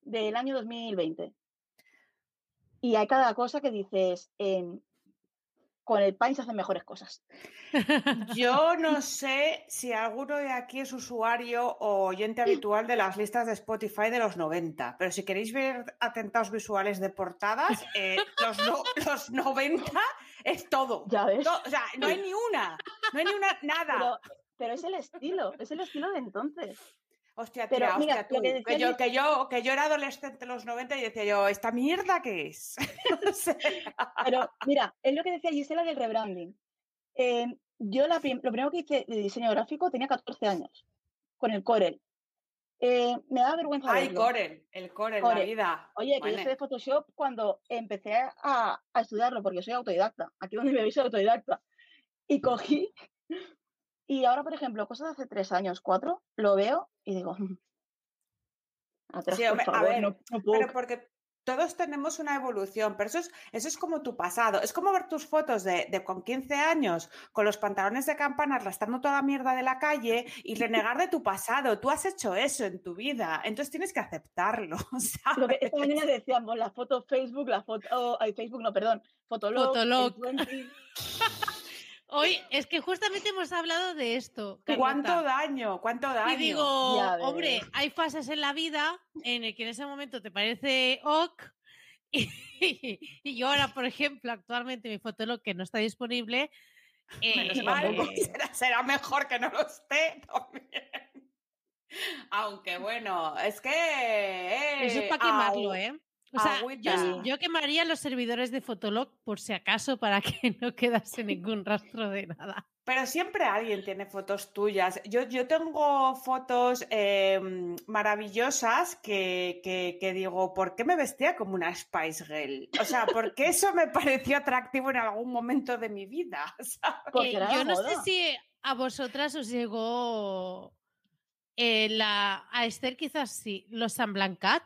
S4: del año 2020. Y hay cada cosa que dices, em, con el país se hacen mejores cosas.
S3: Yo no sé si alguno de aquí es usuario o oyente habitual de las listas de Spotify de los 90, pero si queréis ver atentados visuales de portadas, eh, los, no- los 90 es todo.
S4: Ya ves.
S3: To- o sea, no hay ni una, no hay ni una, nada.
S4: Pero, pero es el estilo, es el estilo de entonces.
S3: Hostia,
S4: pero
S3: tía,
S4: mira,
S3: hostia, tú,
S4: que
S3: que, yo, que, yo, que yo era adolescente en los 90 y decía yo, ¿esta mierda qué es? No sé.
S4: Pero mira, es lo que decía Gisela del rebranding. Eh, yo la prim- lo primero que hice de diseño gráfico tenía 14 años, con el Corel. Eh, me daba vergüenza
S3: Ay,
S4: verlo.
S3: Corel, el Corel, la
S4: Corel.
S3: vida.
S4: Oye, que
S3: Bueno.
S4: yo sé de Photoshop cuando empecé a, a estudiarlo, porque soy autodidacta. Aquí donde me veis soy autodidacta. Y cogí. Y ahora, por ejemplo, cosas de hace tres años, cuatro, lo veo y digo. "Mm, Atrás,
S3: Sí,
S4: por
S3: a ver,
S4: no, no puedo
S3: Pero porque todos tenemos una evolución, pero eso es, eso es como tu pasado. Es como ver tus fotos de, de con 15 años, con los pantalones de campana, arrastrando toda la mierda de la calle y renegar de tu pasado. Tú has hecho eso en tu vida, entonces tienes que aceptarlo.
S4: Lo que
S3: ¿sabes?
S4: esta mañana decíamos, la foto Facebook, la foto, oh, ay, Facebook no, perdón, Fotolog,
S2: Fotolog.
S4: 20.
S2: hoy es que justamente hemos hablado de esto.
S3: ¿Cuánto daño? ¿Cuánto daño?
S2: Y digo,
S4: Ya
S2: hombre, hay fases en la vida en el que en ese momento te parece ok. Y, y yo ahora, por ejemplo, actualmente mi fotolog que no está disponible.
S3: Menos
S2: eh,
S3: mal, será, será mejor que no lo esté también. Aunque bueno, es que...
S2: Eso es
S3: eh,
S2: para quemarlo,
S3: au.
S2: ¿eh? O sea, yo, quemaría los servidores de Fotolog por si acaso para que no quedase ningún rastro de nada.
S3: Pero siempre alguien tiene fotos tuyas. Yo, yo tengo fotos eh, maravillosas que, que- que digo, ¿por qué me vestía como una Spice Girl? O sea, porque eso me pareció atractivo en algún momento de mi vida.
S2: Eh, yo no sé si a vosotras os llegó eh, la a Esther quizás sí, los San Blancat.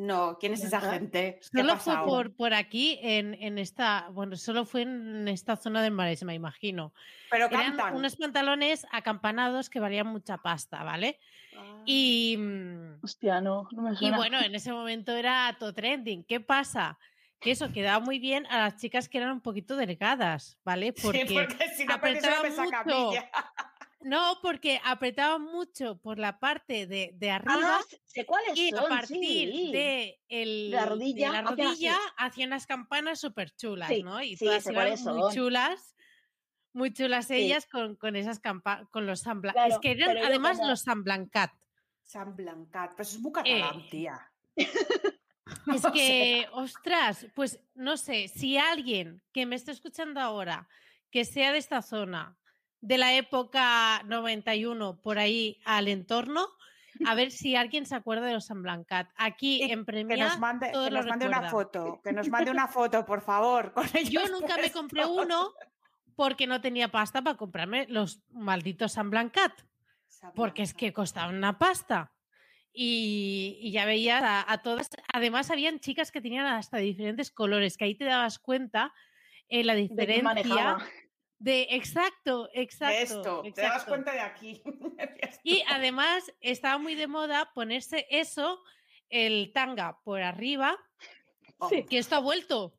S3: No, ¿quién es esa gente? ¿Qué ha
S2: Solo fue por, por aquí en, en esta, bueno, solo fue en esta zona del Maresme, imagino.
S3: Pero
S2: Eran
S3: cantan.
S2: unos pantalones acampanados que valían mucha pasta, ¿vale?
S3: Ah.
S2: Y, mm,
S4: Hostia, no, no me
S2: y
S4: suena.
S2: bueno, en ese momento era todo trending. ¿Qué pasa? Que eso quedaba muy bien a las chicas que eran un poquito delgadas, ¿vale? Porque,
S3: sí, porque si no perdí
S2: apretaba
S3: esa
S2: mucho.
S3: camilla.
S2: No, porque apretaban mucho por la parte de, de arriba
S4: Ah, sé- cuáles
S2: y a partir
S4: sí.
S2: de, el-
S4: la rodilla,
S2: de la rodilla hacían unas campanas súper chulas,
S4: Sí,
S2: ¿no? Y
S4: sí,
S2: todas iban muy
S4: son.
S2: chulas, muy chulas
S4: Sí.
S2: ellas con, con esas campa con los San Blancat. es que eran además
S4: como-
S2: los San Blancat.
S3: San Blancat, pero eso es muy catalán,
S2: Eh,
S3: tía.
S2: Es
S3: O sea,
S2: que, ostras, pues no sé, si alguien que me está escuchando ahora, que sea de esta zona, de la época 91, por ahí al entorno, a ver si alguien se acuerda de los San Blancat. Aquí en
S3: que
S2: Premia
S3: nos mande,
S2: todos
S3: que nos mande una foto, que nos mande una foto, por favor. con
S2: Yo nunca me compré uno porque no tenía pasta para comprarme los malditos San Blancat,
S3: San
S2: porque es que costaban una pasta. Y, y ya veías a, a todas. Además, habían chicas que tenían hasta diferentes colores, que ahí te dabas cuenta en la diferencia. De. Exacto, exacto.
S3: de esto, te das cuenta de aquí.
S2: Y además estaba muy de moda ponerse eso, el tanga por arriba,
S3: Oh.
S2: Que esto ha vuelto.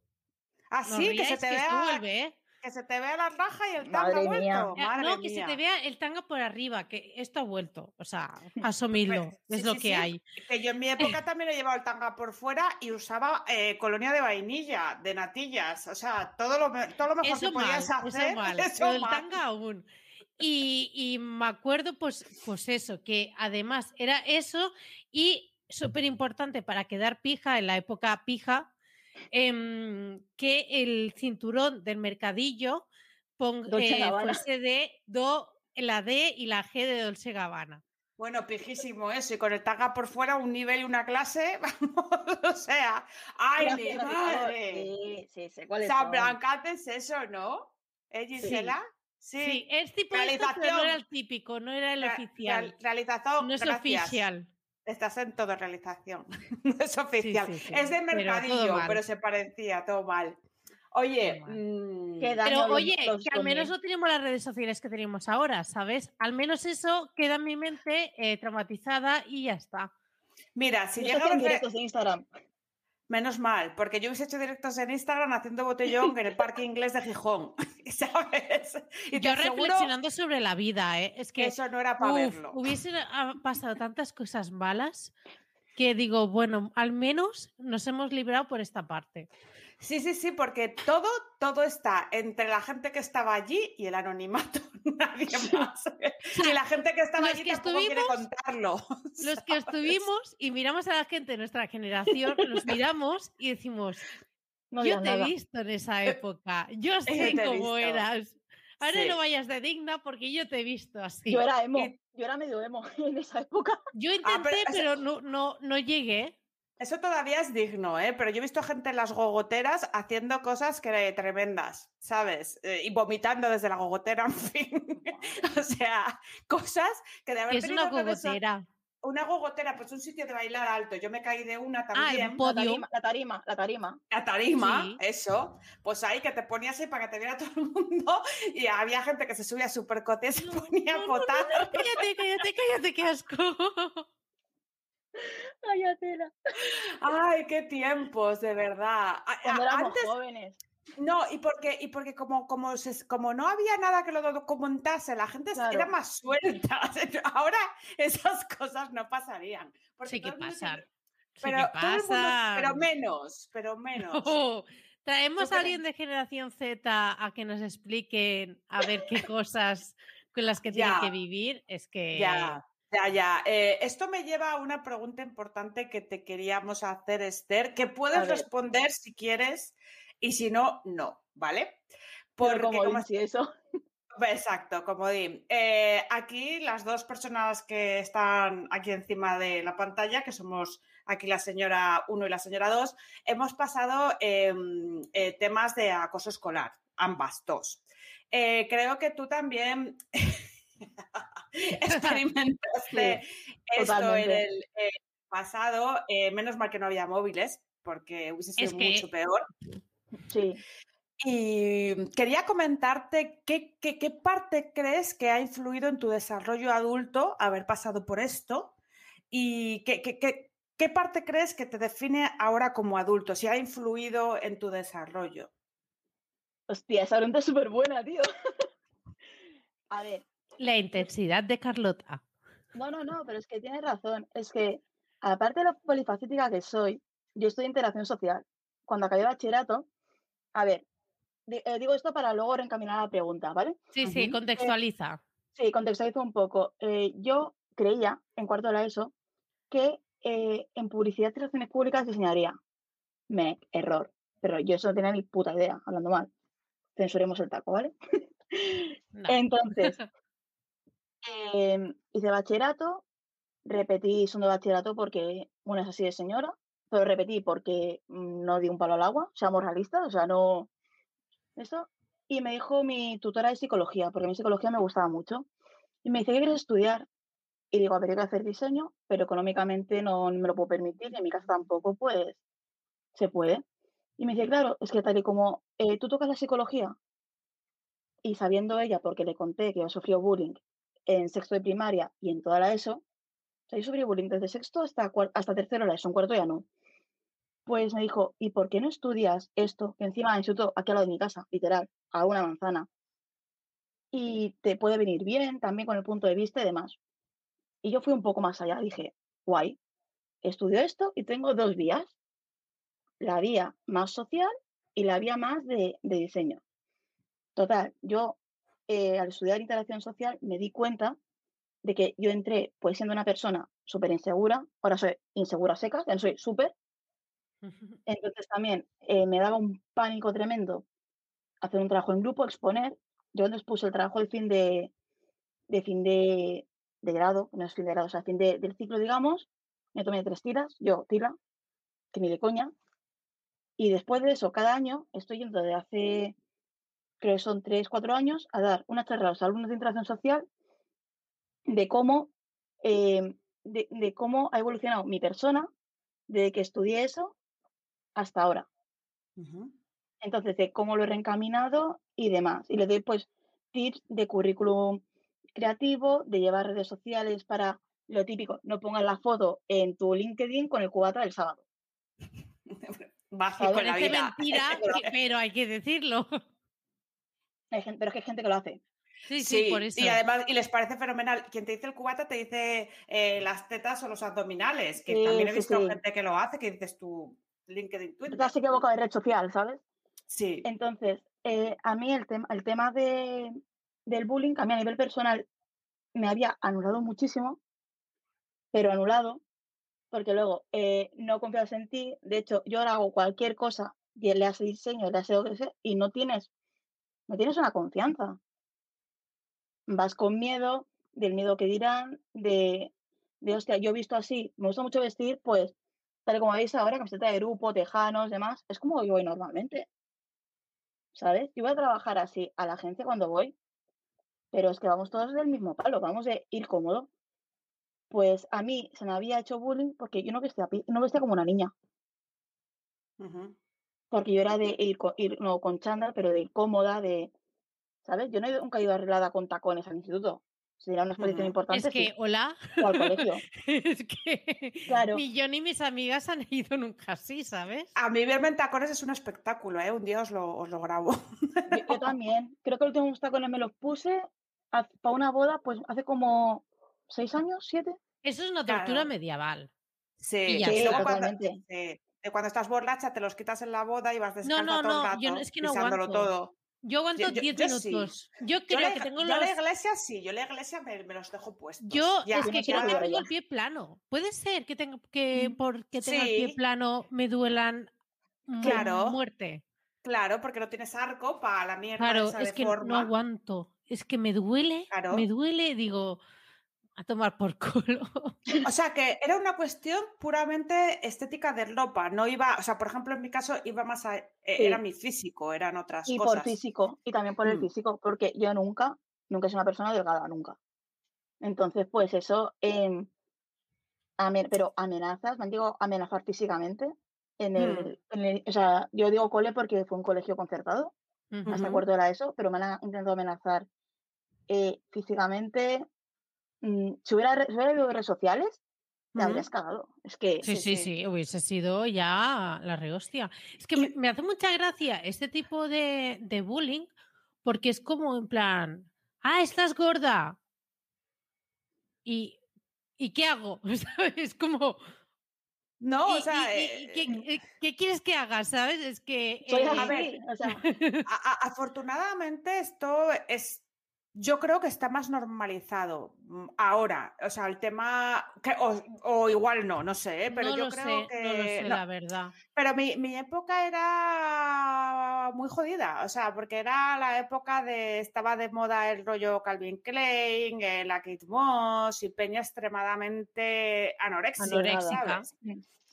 S3: Así
S2: os
S3: que se te
S2: que
S3: vea
S2: vuelve, ¿eh?
S3: Que se te vea la raja y el tanga
S4: Madre
S3: vuelto.
S4: mía.
S2: Ya,
S3: Madre
S2: no, que se te vea el tanga por arriba, que esto ha vuelto. O sea, asumidlo,
S3: sí,
S2: es lo
S3: sí,
S2: que
S3: sí.
S2: hay.
S3: Que yo en mi época también he llevado el tanga por fuera y usaba eh, colonia de vainilla, de natillas. O sea, todo lo, todo lo mejor
S2: Eso
S3: que podías hacer.
S2: eso mal.
S3: eso mal.
S2: tanga aún. Y, y me acuerdo, pues, pues eso, que además era eso y súper importante para quedar pija en la época pija, em, que el cinturón del mercadillo pon-
S4: Dolce
S2: eh, fuese de do, la D y la G de Dolce Gabbana.
S3: Bueno, pijísimo eso. Y con el tanga por fuera, un nivel y una clase. Vamos, o sea. ¡Ay, mi madre!
S4: Sí, sí, sé cuáles
S3: San. Blancate es eso, ¿no? ¿Eh, Gisela?
S2: Sí, es tipo esto, pero no era el típico, no era el oficial.
S3: real- realización.
S2: No es
S3: gracias.
S2: oficial.
S3: Estás en todo realización. No es oficial.
S2: sí, sí,
S3: Es de mercadillo, pero, se parecía todo mal. Oye,
S2: Todo mal.
S3: mm,
S4: Qué
S2: Pero
S4: los-
S2: oye,
S4: los
S2: que al menos no tenemos las redes sociales que tenemos ahora, ¿sabes? Al menos eso queda en mi mente eh, traumatizada y ya está.
S3: mira, si
S4: Yo
S3: llega
S4: estoy
S3: a
S4: en
S3: ver-
S4: directos de Instagram.
S3: Menos mal, porque yo hubiese hecho directos en Instagram haciendo botellón en el parque inglés de Gijón, ¿sabes? Y
S2: Yo
S3: aseguro
S2: reflexionando sobre la vida, ¿eh? es
S3: que eso no era para verlo.
S2: hubiesen ah, pasado tantas cosas malas que digo, bueno, al menos nos hemos librado por esta parte.
S3: Sí, sí, sí, porque todo, todo está entre la gente que estaba allí y el anonimato, nadie más. Y la gente que estaba
S2: los
S3: allí
S2: que
S3: tampoco quiere contarlo.
S2: Los que estuvimos y miramos a la gente de nuestra generación, nos miramos y decimos,
S4: No
S2: yo te he visto en esa época, yo sé
S3: he
S2: cómo eras. Ahora
S3: Sí.
S2: no vayas de digna porque yo te he visto así.
S4: Yo era emo.
S3: Y-
S4: Yo era medio emo en esa época.
S2: Yo
S3: Ah, pero
S2: intenté,
S3: eso-
S2: pero no, no, no llegué.
S3: Eso todavía es digno, ¿eh? Pero yo he visto gente en las gogoteras haciendo cosas que tremendas, ¿sabes? Eh, y vomitando desde la gogotera, en fin. o sea, cosas que de haber
S2: es una cogotera.
S3: Una gogotera, pues un sitio de bailar alto. Yo me caí de una
S2: Ah, el
S3: también.
S4: La
S2: Podio.
S4: tarima, la tarima, la tarima.
S3: La tarima,
S2: Sí.
S3: eso. Pues ahí que te ponías ahí para que te viera todo el mundo. Y había gente que se subía súper cote y se
S2: No,
S3: ponía
S2: no,
S3: a
S2: no, no,
S3: potar.
S2: Cállate, cállate, cállate, qué asco.
S4: Cállate.
S3: Ay, qué tiempos, de verdad.
S4: Cuando éramos
S3: Antes,
S4: jóvenes.
S3: No, y porque, y porque como, como, se- como no había nada que lo documentase, la gente era más suelta. Ahora esas cosas no pasarían.
S2: Sí que pasan. Sí
S3: Pero,
S2: que
S3: mundo- pero menos, pero menos.
S2: Oh, Traemos a alguien de generación Z a que nos expliquen a ver qué cosas con las que tienen
S3: Ya.
S2: que vivir. Es que
S3: Ya, ya, ya. Eh, esto me lleva a una pregunta importante que te queríamos hacer, Esther, que puedes responder si quieres y si no, no, ¿vale?
S4: Pero como eso.
S3: Exacto, como di. Eh, aquí las dos personas que están aquí encima de la pantalla, que somos aquí la señora 1 y la señora 2, hemos pasado em, eh, temas de acoso escolar, ambas dos. Creo que tú también experimentaste esto en el eh, pasado. eh, menos mal que no había móviles, porque hubiese sido
S2: Es que-
S3: mucho peor.
S4: Sí.
S3: Y quería comentarte qué, qué- qué parte crees que ha influido en tu desarrollo adulto haber pasado por esto y qué, qué- qué- qué parte crees que te define ahora como adulto, si ha influido en tu desarrollo.
S4: Hostia, esa pregunta es súper buena, tío. A ver,
S2: la intensidad de Carlota.
S4: no, no, no, pero es que tienes razón. Es que, aparte de lo polifacética que soy, yo estoy en interacción social. Cuando acabé bachillerato, a ver, eh, digo esto para luego reencaminar la pregunta, ¿vale?
S2: Sí, sí,
S3: Ujú.
S2: contextualiza.
S4: Sí, contextualizo un poco. Eh, yo creía, en cuarto de la ESO, que eh, en publicidad y relaciones públicas diseñaría. Me, error. Pero yo eso no tenía ni puta idea, hablando mal. Censuremos el taco, ¿vale?
S2: No.
S4: Entonces, em, hice bachillerato, repetí segundo bachillerato porque una es así de señora, pero repetí porque no di un palo al agua, seamos realistas, o sea, no. Eso. Y me dijo mi tutora de psicología, porque mi psicología me gustaba mucho. Y me dice, ¿qué quieres estudiar? Y digo, a quiero hacer diseño, pero económicamente no me lo puedo permitir, y en mi casa tampoco, pues se puede. Y me dice, claro, es que tal y como eh, tú tocas la psicología, y sabiendo ella, porque le conté que yo sufrió bullying en sexto de primaria y en toda la ESO, o sea, yo sufrí bullying desde sexto hasta, hasta tercero la ESO, en cuarto ya no. Pues me dijo, ¿y por qué no estudias esto? Que encima en instituto aquí al lado de mi casa, literal, a una manzana. Y te puede venir bien también con el punto de vista y demás. Y yo fui un poco más allá, dije, guay, estudio esto y tengo dos vías. La vía más social y la vía más de, de diseño. Total, yo eh, al estudiar interacción social me di cuenta de que yo entré pues siendo una persona súper insegura, ahora soy insegura seca, ya no soy súper, entonces también eh, me daba un pánico tremendo hacer un trabajo en grupo, exponer. Yo antes puse el trabajo de fin de, de fin de, de grado, no es fin de grado, o sea, fin de- del ciclo, digamos. Me tomé tres tiras, yo tira, que ni de coña. Y después de eso, cada año estoy yendo de hace, creo que son tres, cuatro años, a dar una charla a los alumnos de interacción social de cómo, eh, de, de cómo ha evolucionado mi persona desde que estudié eso hasta ahora. Entonces, de cómo lo he reencaminado y demás. Y le doy pues tips de currículum creativo, de llevar redes sociales para lo típico, no pongas la foto en tu LinkedIn con el cubata del sábado.
S3: Básico la vida.
S2: mentira, pero hay que decirlo.
S4: Hay gente, pero es que hay gente que lo hace.
S2: Sí, sí,
S3: Sí,
S2: por eso.
S3: y además, y les parece fenomenal. Quien te dice el cubata te dice eh, las tetas o los abdominales, que
S4: Sí,
S3: también he visto
S4: sí.
S3: gente que lo hace, que dices tu LinkedIn, Twitter.
S4: Te has equivocado de red social, ¿sabes?
S3: Sí.
S4: Entonces, eh, a mí el, tema el tema de, del bullying, a mí a nivel personal, me había anulado muchísimo, pero anulado, porque luego eh, no confías en ti. De hecho, yo ahora hago cualquier cosa, y le hace diseño, le hace lo que sea, y no tienes, no tienes una confianza. Vas con miedo, del miedo que dirán, de, de hostia, yo he visto así, me gusta mucho vestir, pues, tal y como veis ahora, camiseta de grupo, tejanos, demás, es como yo voy normalmente. ¿sabes? Yo voy a trabajar así a la agencia cuando voy, pero es que vamos todos del mismo palo, vamos de ir cómodo. Pues a mí se me había hecho bullying porque yo no vestía, no vestía como una niña,
S3: Ujú.
S4: Porque yo era de ir, ir no con chándal, pero de ir cómoda, de, ¿sabes? Yo no he nunca he ido arreglada con tacones al instituto. Si era una exposición
S3: Ujú.
S4: importante,
S2: Es que,
S4: sí,
S2: hola.
S4: o al colegio.
S2: es que
S4: Claro.
S2: ni yo ni mis amigas han ido nunca así, ¿sabes?
S3: A mí verme en tacones es un espectáculo, ¿eh? Un día os lo, os lo grabo.
S4: Yo, yo también. Creo que los últimos tacones me los puse para una boda, pues hace como seis años, siete.
S2: Eso es una tortura
S3: Claro.
S2: medieval.
S3: Sí,
S2: ya
S3: y luego cuando, sí, de cuando estás borracha te los quitas en la boda y vas descalza
S2: no,
S3: todo el
S2: no,
S3: rato,
S2: yo no- es que no aguanto.
S3: todo.
S2: Yo aguanto
S3: Yo- yo-
S2: 10
S3: yo sí.
S2: minutos. Yo
S3: Yo,
S2: creo
S3: la,
S2: que tengo
S3: yo
S2: los.
S3: la iglesia sí, yo la iglesia me, me los dejo puestos.
S2: Yo
S3: ya,
S2: es
S4: Yo
S2: que
S4: no
S2: creo que tengo el pie plano. Puede ser que tenga que
S4: Mm.
S2: porque tenga el pie
S3: Sí.
S2: plano me duelan
S3: Claro.
S2: muerte.
S3: Claro, porque no tienes arco para la mierda
S2: Claro,
S3: esa
S2: es
S3: de
S2: que no
S3: forma.
S2: aguanto. Es que me duele,
S3: Claro.
S2: me duele, digo, a tomar por culo.
S3: O sea, que era una cuestión puramente estética de ropa. No iba, o sea, por ejemplo, en mi caso iba más a. eh,
S4: Sí.
S3: Era mi físico, eran otras
S4: Y
S3: cosas.
S4: por físico, y también por el
S3: Mm.
S4: físico, porque yo nunca, nunca sido una persona delgada, nunca. Entonces, pues eso, em, amen- pero amenazas, me digo amenazar físicamente. En
S3: Mm.
S4: en el- o sea, yo digo cole porque fue un colegio concertado,
S2: Ujú.
S4: hasta
S3: Ujú.
S4: cuarto era eso, pero me han intentado amenazar eh, físicamente. Mm, si hubiera, si hubiera redes sociales, te
S3: Ujú.
S4: habrías cagado. Es que,
S2: Sí, sí,
S3: sí.
S2: sí, hubiese sido ya la rehostia. Es que me, me hace mucha gracia este tipo de, de bullying porque es como en plan, ah, estás gorda. ¿Y, ¿y qué hago? ¿Sabes? Es como,
S3: No,
S2: ¿y-
S3: o sea,
S2: y- qué,
S3: eh,
S2: eh, qué quieres que haga? ¿Sabes? Es que... eh,
S3: a ver,
S4: o sea,
S3: a- a- afortunadamente esto es. Yo creo que está más normalizado mm, ahora. O sea, el tema. Que, o, o igual no, no sé, ¿eh? pero
S2: no
S3: yo
S2: lo
S3: creo
S2: sé,
S3: que.
S2: no lo sé,
S3: no,
S2: la verdad.
S3: Pero mi, mi época era muy jodida, o sea, porque era la época de, estaba de moda el rollo Calvin Klein, eh, la Kate Moss y Peña extremadamente anoréxica,
S2: Anoréxica.
S3: ¿sabes?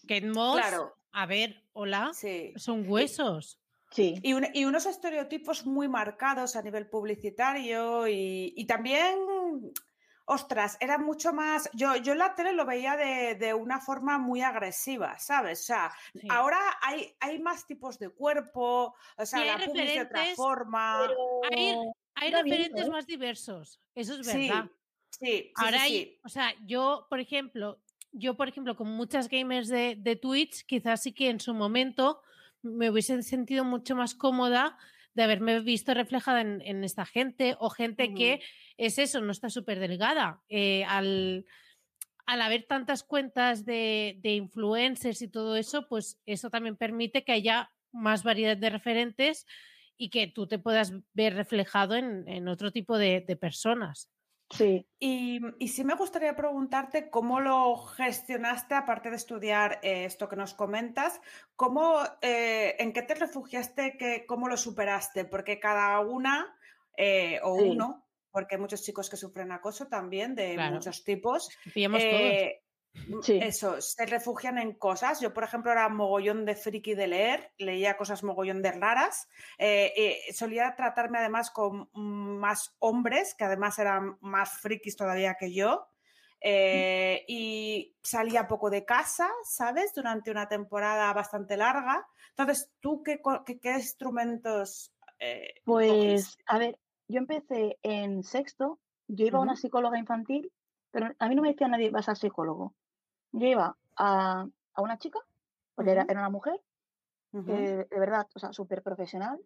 S2: Kate Moss,
S3: Claro,
S2: a ver, hola,
S3: sí.
S2: son huesos.
S4: Sí.
S3: Y, un- y unos estereotipos muy marcados a nivel publicitario y, y también, ostras, era mucho más, yo, yo en la tele lo veía de, de una forma muy agresiva, ¿sabes? O sea,
S2: Sí.
S3: ahora hay, hay más tipos de cuerpo, o sea,
S2: hay
S3: la publi de otra forma.
S2: Hay,
S4: Pero
S2: hay referentes
S4: ¿eh?
S2: más diversos, eso es
S3: Sí,
S2: verdad.
S3: sí, sí,
S2: Ahora
S3: sí,
S2: hay,
S3: sí.
S2: o sea, yo, por ejemplo, yo, por ejemplo, con muchas gamers de, de Twitch, quizás sí que en su momento me hubiese sentido mucho más cómoda de haberme visto reflejada en, en esta gente o gente que es eso, no está súper delgada. Eh, al, al haber tantas cuentas de, de influencers y todo eso, pues eso también permite que haya más variedad de referentes y que tú te puedas ver reflejado en, en otro tipo de, de personas.
S4: Sí.
S3: Y, y sí me gustaría preguntarte cómo lo gestionaste, aparte de estudiar eh, esto que nos comentas, cómo, eh, en qué te refugiaste, que, cómo lo superaste, porque cada una eh, o
S4: Sí.
S3: uno, porque hay muchos chicos que sufren acoso también de
S2: Claro.
S3: muchos tipos,
S2: pillamos todos.
S3: M-
S4: Sí.
S3: eso, se refugian en cosas. Yo, por ejemplo, era mogollón de friki de leer, leía cosas mogollón de raras. eh, eh, solía tratarme además con mm, más hombres, que además eran más frikis todavía que yo. eh, y salía poco de casa, ¿sabes? Durante una temporada bastante larga. Entonces, ¿tú qué, qué- qué instrumentos
S4: Pues,
S3: cogiste?
S4: a ver, yo empecé en sexto, yo iba a una psicóloga infantil, pero a mí no me decía nadie, vas a psicólogo. Yo iba a, a una chica, porque era, era una mujer, que de verdad, o sea, súper profesional,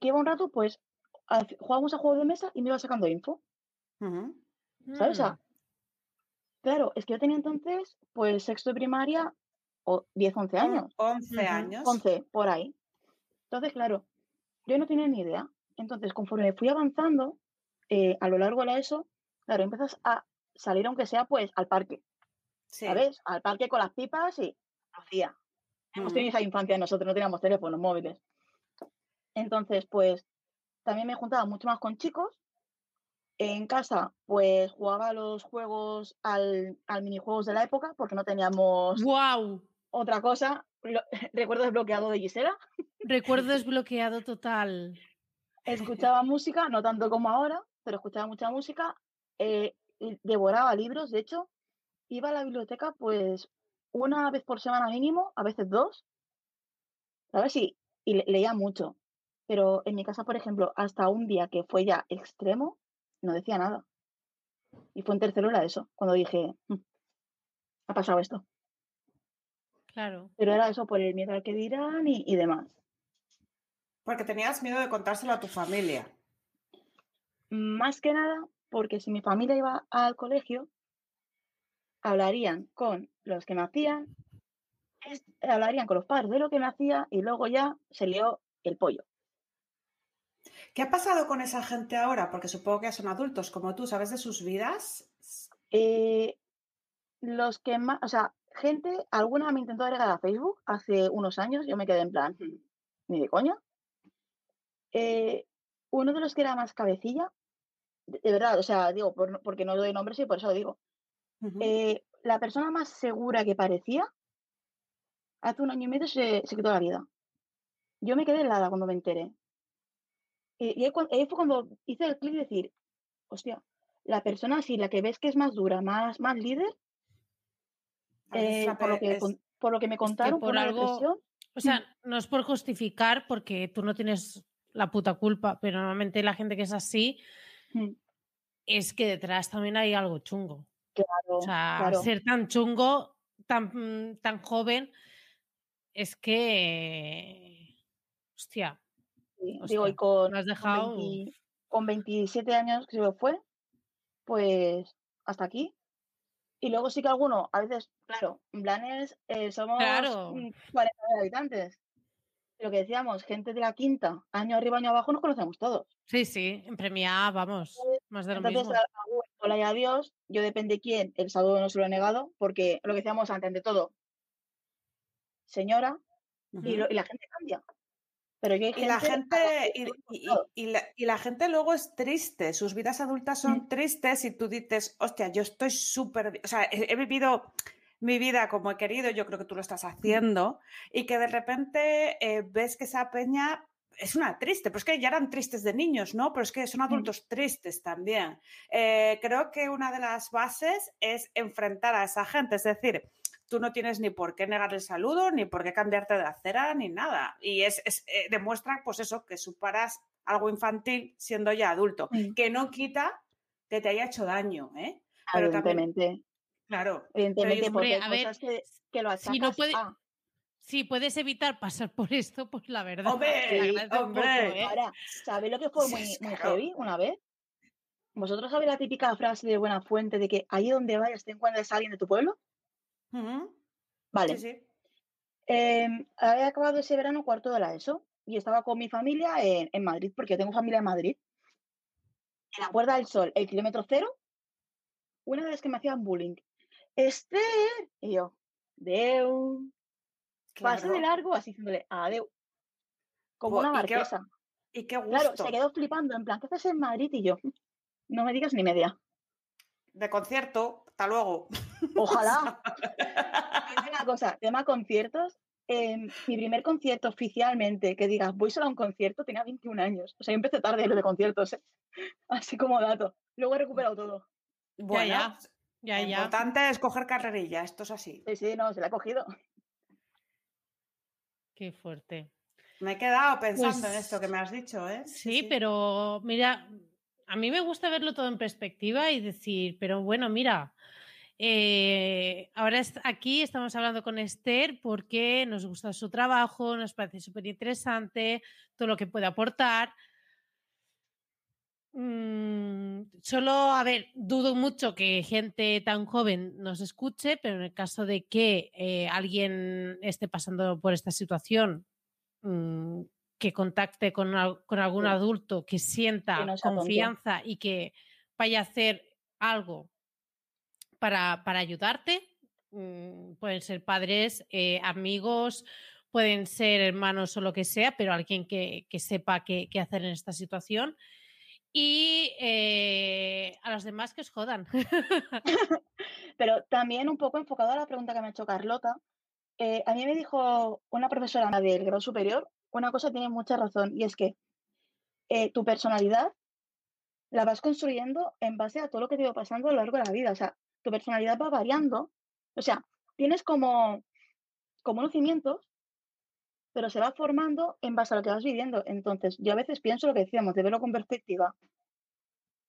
S4: que iba un rato, pues, a- jugábamos a juegos de mesa y me iba sacando info. ¿sabes? O sea,
S2: Mm,
S4: claro, es que yo tenía entonces, pues, sexto de primaria o 10, 11
S3: On-
S4: años,
S3: 11
S2: Ujú.
S3: años.
S4: 11, por ahí. Entonces, claro, yo no tenía ni idea. Entonces, conforme fui avanzando eh, a lo largo de la ESO, claro, empiezas a salir, aunque sea, pues, al parque,
S3: Sí.
S4: ¿sabes? Al parque con las pipas y hacía. Hemos tenido
S3: Ujú.
S4: esa infancia nosotros, no teníamos teléfonos móviles. Entonces, pues, también me juntaba mucho más con chicos. En casa, pues, jugaba los juegos, al, al minijuegos de la época, porque no teníamos
S2: ¡Guau!
S4: otra cosa. Recuerdo desbloqueado de Gisela.
S2: Recuerdo desbloqueado total.
S4: Escuchaba música, no tanto como ahora, pero escuchaba mucha música. eh, devoraba libros, de hecho, iba a la biblioteca pues una vez por semana mínimo, a veces dos, ¿sabes? Y, y le- leía mucho. Pero en mi casa, por ejemplo, hasta un día que fue ya extremo, no decía nada. Y fue en tercero era eso, cuando dije, "Mm, ha pasado esto.
S2: Claro.
S4: Pero era eso por el miedo al que dirán y, y demás.
S3: Porque tenías miedo de contárselo a tu familia.
S4: Más que nada, porque si mi familia iba al colegio, hablarían con los que me hacían, es- hablarían con los padres de lo que me hacía y luego ya se lió el pollo.
S3: ¿Qué ha pasado con esa gente ahora? Porque supongo que ya son adultos como tú, ¿sabes de sus vidas?
S4: Eh, los que más, o sea, gente, alguna me intentó agregar a Facebook hace unos años, yo me quedé en plan, "Mm, ni de coña. Eh, uno de los que era más cabecilla, de, verdad, o sea, digo, por porque no doy nombres y por eso lo digo. Eh, la persona más segura que parecía, hace un año y medio se, se quitó la vida. Yo me quedé helada cuando me enteré. Y, y ahí, fue cuando hice el clic de decir, hostia, la persona así, la que ves que es más dura, más, más líder, eh, por, lo que,
S3: es-
S4: por lo que me contaron,
S2: por
S4: por
S2: algo-. O sea, no es por justificar porque tú no tienes la puta culpa, pero normalmente la gente que es así
S4: Mm,
S2: es que detrás también hay algo chungo.
S4: Claro,
S2: O sea,
S4: claro.
S2: ser tan chungo, tan, tan joven, es que. Hostia,
S4: sí. Digo, y con,
S2: has
S4: con
S2: dejado.
S4: 20 con 27 años que se me fue, pues hasta aquí. Y luego sí que alguno, a veces, claro, en planes eh, somos
S2: Claro.
S4: mm, 40.000 habitantes. Lo que decíamos, gente de la quinta, año arriba, año abajo, nos conocemos todos.
S2: Sí, sí, en premia, vamos, más de lo
S4: Entonces,
S2: mismo.
S4: hola y adiós, yo depende quién, el saludo no se lo he negado, porque lo que decíamos antes, ante todo, señora, y,
S3: Ujú.
S4: lo- y la gente cambia. Pero yo hay
S3: Y la
S4: gente la
S3: y, y- la, y la gente luego es triste, sus vidas adultas son
S4: Mm.
S3: tristes y tú dices, hostia, yo estoy súper, o sea, he, he vivido mi vida como he querido, yo creo que tú lo estás haciendo, y que de repente eh, ves que esa peña es una triste, pero es que ya eran tristes de niños, ¿no? Pero es que son adultos tristes también. Eh, creo que una de las bases es enfrentar a esa gente, es decir, tú no tienes ni por qué negar el saludo, ni por qué cambiarte de acera, ni nada. Y es, es, eh, demuestra, pues eso, que superas algo infantil siendo ya adulto,
S4: Mm.
S3: que no quita que te haya hecho daño, ¿eh? Pero también,
S4: Evidentemente.
S3: Claro.
S4: Evidentemente,
S2: hombre,
S4: porque hay
S2: a ver,
S4: cosas que, que lo achacas
S2: si no puede-
S4: a-
S2: Si puedes evitar pasar por esto, pues la verdad.
S3: Hombre, hombre.
S2: poco, ¿eh?
S4: Ahora, ¿sabéis lo que fue muy, muy heavy una vez? ¿Vosotros sabéis la típica frase de buena fuente de que ahí donde vayas te encuentres a alguien de tu pueblo? Vale.
S3: Sí, sí.
S4: Em, había acabado ese verano cuarto de la ESO y estaba con mi familia en, en Madrid, porque yo tengo familia en Madrid. En la Puerta del Sol, el kilómetro cero, una de las que me hacían bullying. Esther, y yo, Deu, pase de
S3: claro.
S4: largo, así diciéndole, adeu. Como
S3: Jo,
S4: una
S3: ¿y qué-
S4: marquesa.
S3: Y qué
S4: Claro,
S3: gusto.
S4: se quedó flipando, en plan, ¿qué haces en Madrid? Y yo, no me digas ni media.
S3: De concierto, hasta luego.
S4: Ojalá. Una cosa, tema conciertos. em, mi primer concierto oficialmente, que digas, voy solo a un concierto, tenía 21 años. O sea, yo empecé tarde en lo de conciertos, ¿eh? Así como dato. Luego he recuperado todo.
S3: Bueno,
S2: ya. Ya,
S3: lo
S2: ya.
S3: importante es coger carrerilla, esto es así.
S4: Sí, sí, no, se la he cogido.
S2: Qué fuerte.
S3: Me he quedado pensando en esto que
S2: Pues,
S3: me has dicho, ¿eh?
S2: Sí, pero mira, a mí me gusta verlo todo en perspectiva y decir, pero bueno, mira, eh, ahora aquí estamos hablando con Esther porque nos gusta su trabajo, nos parece súper interesante, todo lo que puede aportar. Mm, solo, a ver, dudo mucho que gente tan joven nos escuche, pero en el caso de que eh, alguien esté pasando por esta situación, mm, que contacte con, al- con algún
S4: Sí.
S2: adulto que sienta confianza y que vaya a hacer algo para, para ayudarte. mm, pueden ser padres, eh, amigos, pueden ser hermanos o lo que sea, pero alguien que, que sepa qué, qué hacer en esta situación. Y eh, a los demás que os jodan.
S4: Pero también un poco enfocado a la pregunta que me ha hecho Carlota. eh, a mí me dijo una profesora del grado superior, una cosa tiene mucha razón, y es que eh, tu personalidad la vas construyendo en base a todo lo que te va pasando a lo largo de la vida. O sea, tu personalidad va variando. O sea, tienes como, como unos cimientos, pero se va formando en base a lo que vas viviendo. Entonces, yo a veces pienso lo que decíamos, de verlo con perspectiva.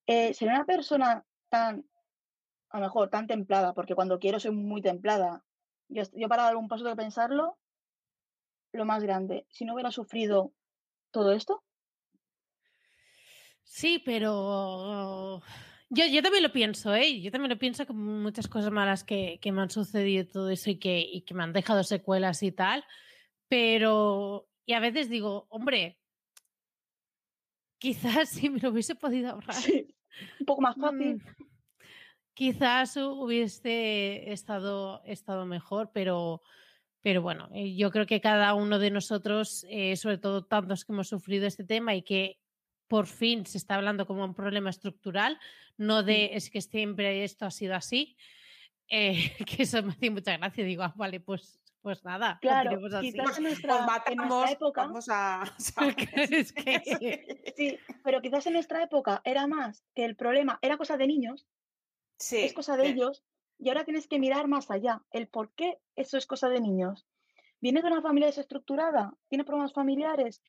S4: Eh, ser una persona tan, a lo mejor, tan templada, porque cuando quiero soy muy templada. Yo, yo para dar un paso de pensarlo, lo más grande, si no hubiera sufrido todo esto,
S2: Sí, pero yo, yo también lo pienso, ¿eh? Yo también lo pienso con muchas cosas malas que, que me han sucedido todo eso y que, y que me han dejado secuelas y tal, pero y a veces digo, hombre, quizás si me lo hubiese podido ahorrar,
S4: sí, un poco más fácil.
S2: mm, quizás hu- hubiese estado, estado mejor, pero, pero bueno, eh, yo creo que cada uno de nosotros, eh, sobre todo tantos que hemos sufrido este tema y que por fin se está hablando como un problema estructural, no de es que siempre esto ha sido así, eh, que eso me hace mucha gracia. Digo, ah, vale, pues, pues nada,
S4: Claro,
S2: así.
S4: quizás en
S3: pues
S4: nuestra, en nuestra época,
S3: vamos a...
S2: es que
S4: sí, pero quizás en nuestra época era más que el problema era cosa de niños,
S3: Sí,
S4: es cosa de
S3: sí.
S4: ellos, y ahora tienes que mirar más allá, el por qué eso es cosa de niños. ¿Viene de una familia desestructurada? ¿Tiene problemas familiares?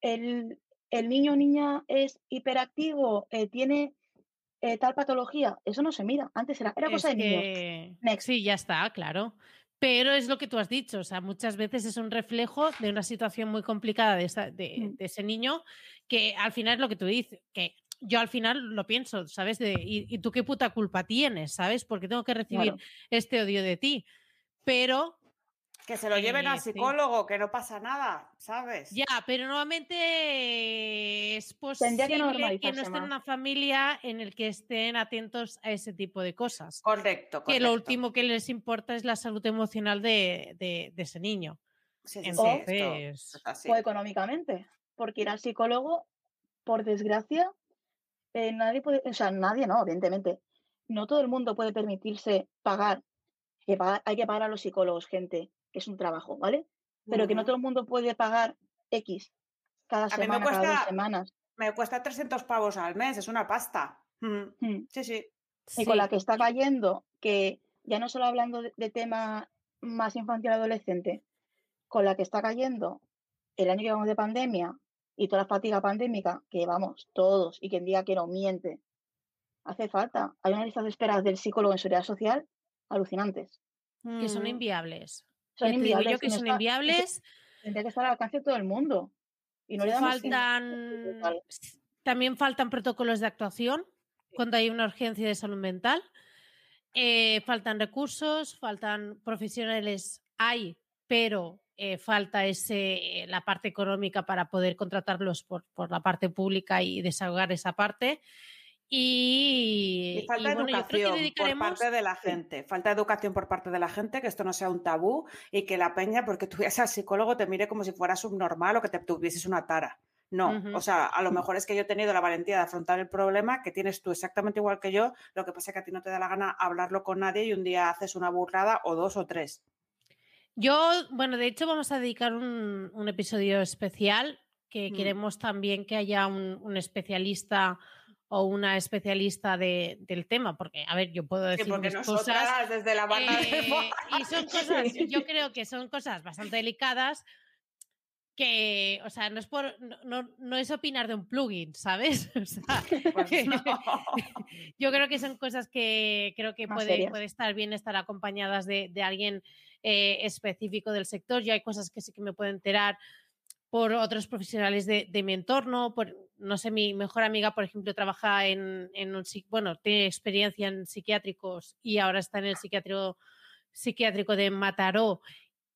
S4: ¿El, el niño o niña es hiperactivo? eh, ¿Tiene eh, tal patología? Eso no se mira. Antes era, era
S2: es
S4: cosa de niños. Next.
S2: sí, ya está, claro. Pero es lo que tú has dicho, o sea, muchas veces es un reflejo de una situación muy complicada de, esa- de-
S4: Mm.
S2: de ese niño, que al final es lo que tú dices, que yo al final lo pienso, ¿sabes? De, ¿y, y tú qué puta culpa tienes, ¿sabes? Porque tengo que recibir
S4: Claro.
S2: este odio de ti. Pero
S3: Que se lo lleven al
S2: Eh, sí.
S3: psicólogo, que no pasa nada, ¿sabes?
S2: Ya, pero nuevamente es
S4: que
S2: posible que, no estén en una familia en el que estén atentos a ese tipo de cosas.
S3: Correcto,
S2: Que lo
S3: correcto.
S2: último que les importa es la salud emocional de, de- de ese niño.
S3: Sí, sí, sí,
S2: Entonces,
S3: esto así.
S4: O económicamente, porque ir al psicólogo, por desgracia, eh, nadie puede, o sea, nadie no, evidentemente. No todo el mundo puede permitirse pagar, que pagar- hay que pagar a los psicólogos, gente, que es un trabajo, ¿vale? Pero que no todo el mundo puede pagar X cada
S3: A mí me
S4: semana, cada dos
S3: cuesta-
S4: semanas.
S3: Me cuesta 300 pavos al mes, es una pasta. Mm,
S4: Mm.
S3: Sí, sí.
S4: Y con la que está cayendo, que ya no solo hablando de, de tema más infantil adolescente, con la que está cayendo el año que llevamos de pandemia y toda la fatiga pandémica, que vamos, todos, y quien diga que no miente, hace falta. Hay una lista de espera del psicólogo en seguridad social alucinantes.
S2: Que son
S3: Mm.
S2: inviables.
S4: Son inviables.
S2: yo que son inviables.
S4: Tendría que estar al alcance de todo el mundo. Y no le damos
S2: faltan
S4: brutal.
S2: también faltan protocolos de actuación cuando hay una urgencia de salud mental Eh, faltan recursos faltan profesionales hay pero eh, falta ese la parte económica para poder contratarlos por, por la parte pública y desahogar esa parte y,
S3: Y falta
S2: y bueno,
S3: educación por parte de la gente. Falta educación por parte de la gente, que esto no sea un tabú y que la peña, porque tú vayas al psicólogo, te mire como si fueras subnormal o que te tuvieses una tara. No, o sea, a lo mejor es que yo he tenido la valentía de afrontar el problema que tienes tú exactamente igual que yo, lo que pasa es que a ti no te da la gana hablarlo con nadie y un día haces una burrada o dos o tres.
S2: Yo, bueno, de hecho vamos a dedicar un, un episodio especial que
S3: Mm.
S2: queremos también que haya un, un especialista o una especialista de- del tema, porque, a ver, yo puedo
S3: Sí,
S2: decir mis
S3: nosotras
S2: cosas
S3: desde la banda de
S2: eh,
S3: Moa-
S2: y son cosas, yo creo que son cosas bastante delicadas que, o sea, no es por, no, no- no es opinar de un plugin, ¿sabes? O sea,
S3: Pues no.
S2: yo creo que son cosas que creo que puede, puede estar bien estar acompañadas de, de alguien eh, específico del sector. Yo hay cosas que sí que me puedo enterar por otros profesionales de, mi entorno. Por, no sé, mi mejor amiga, por ejemplo, trabaja en, un bueno, tiene experiencia en psiquiátricos y ahora está en el psiquiátrico, psiquiátrico de Mataró.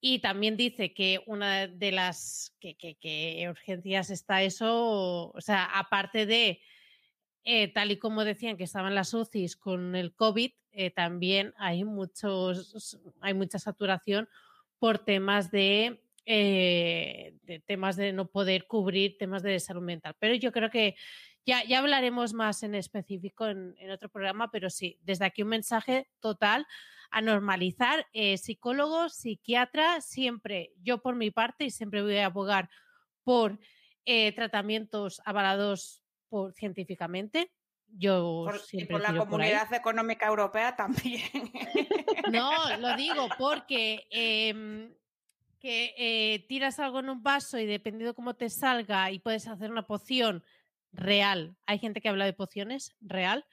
S2: Y también dice que una de las que- que urgencias está eso, o sea, aparte de eh, tal y como decían que estaban las UCIs con el COVID, eh, también hay muchos, hay mucha saturación por temas de, eh, de temas de no poder cubrir temas de salud mental. Pero yo creo que ya, ya hablaremos más en específico en, en otro programa, pero sí, desde aquí un mensaje total a normalizar eh, psicólogos, psiquiatra, siempre, yo por mi parte, y siempre voy a abogar por eh, tratamientos avalados por, científicamente. Yo
S3: Por- y por la
S2: tiro por.
S3: Comunidad Económica Europea también.
S2: No, lo digo porque em, que eh, tiras algo en un vaso y dependiendo cómo te salga y puedes hacer una poción real. Hay gente que habla de pociones real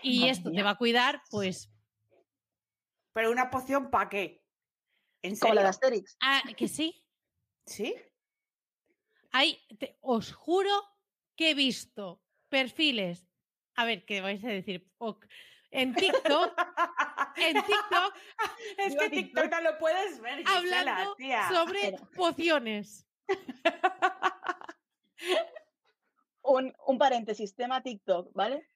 S2: y
S4: Madre
S2: esto te va a cuidar, pues,
S3: Pero una poción ¿para qué? ¿En
S4: Como la de
S3: serio?
S4: Asterix.
S2: ah, que sí.
S3: ¿Sí?
S2: Hay, te- os juro que he visto perfiles. A ver, ¿qué vais a decir? Ok, En TikTok, en TikTok,
S3: es que TikTok no lo puedes ver,
S2: hablando
S3: tía.
S2: sobre pociones.
S4: un, un paréntesis, tema TikTok, ¿vale?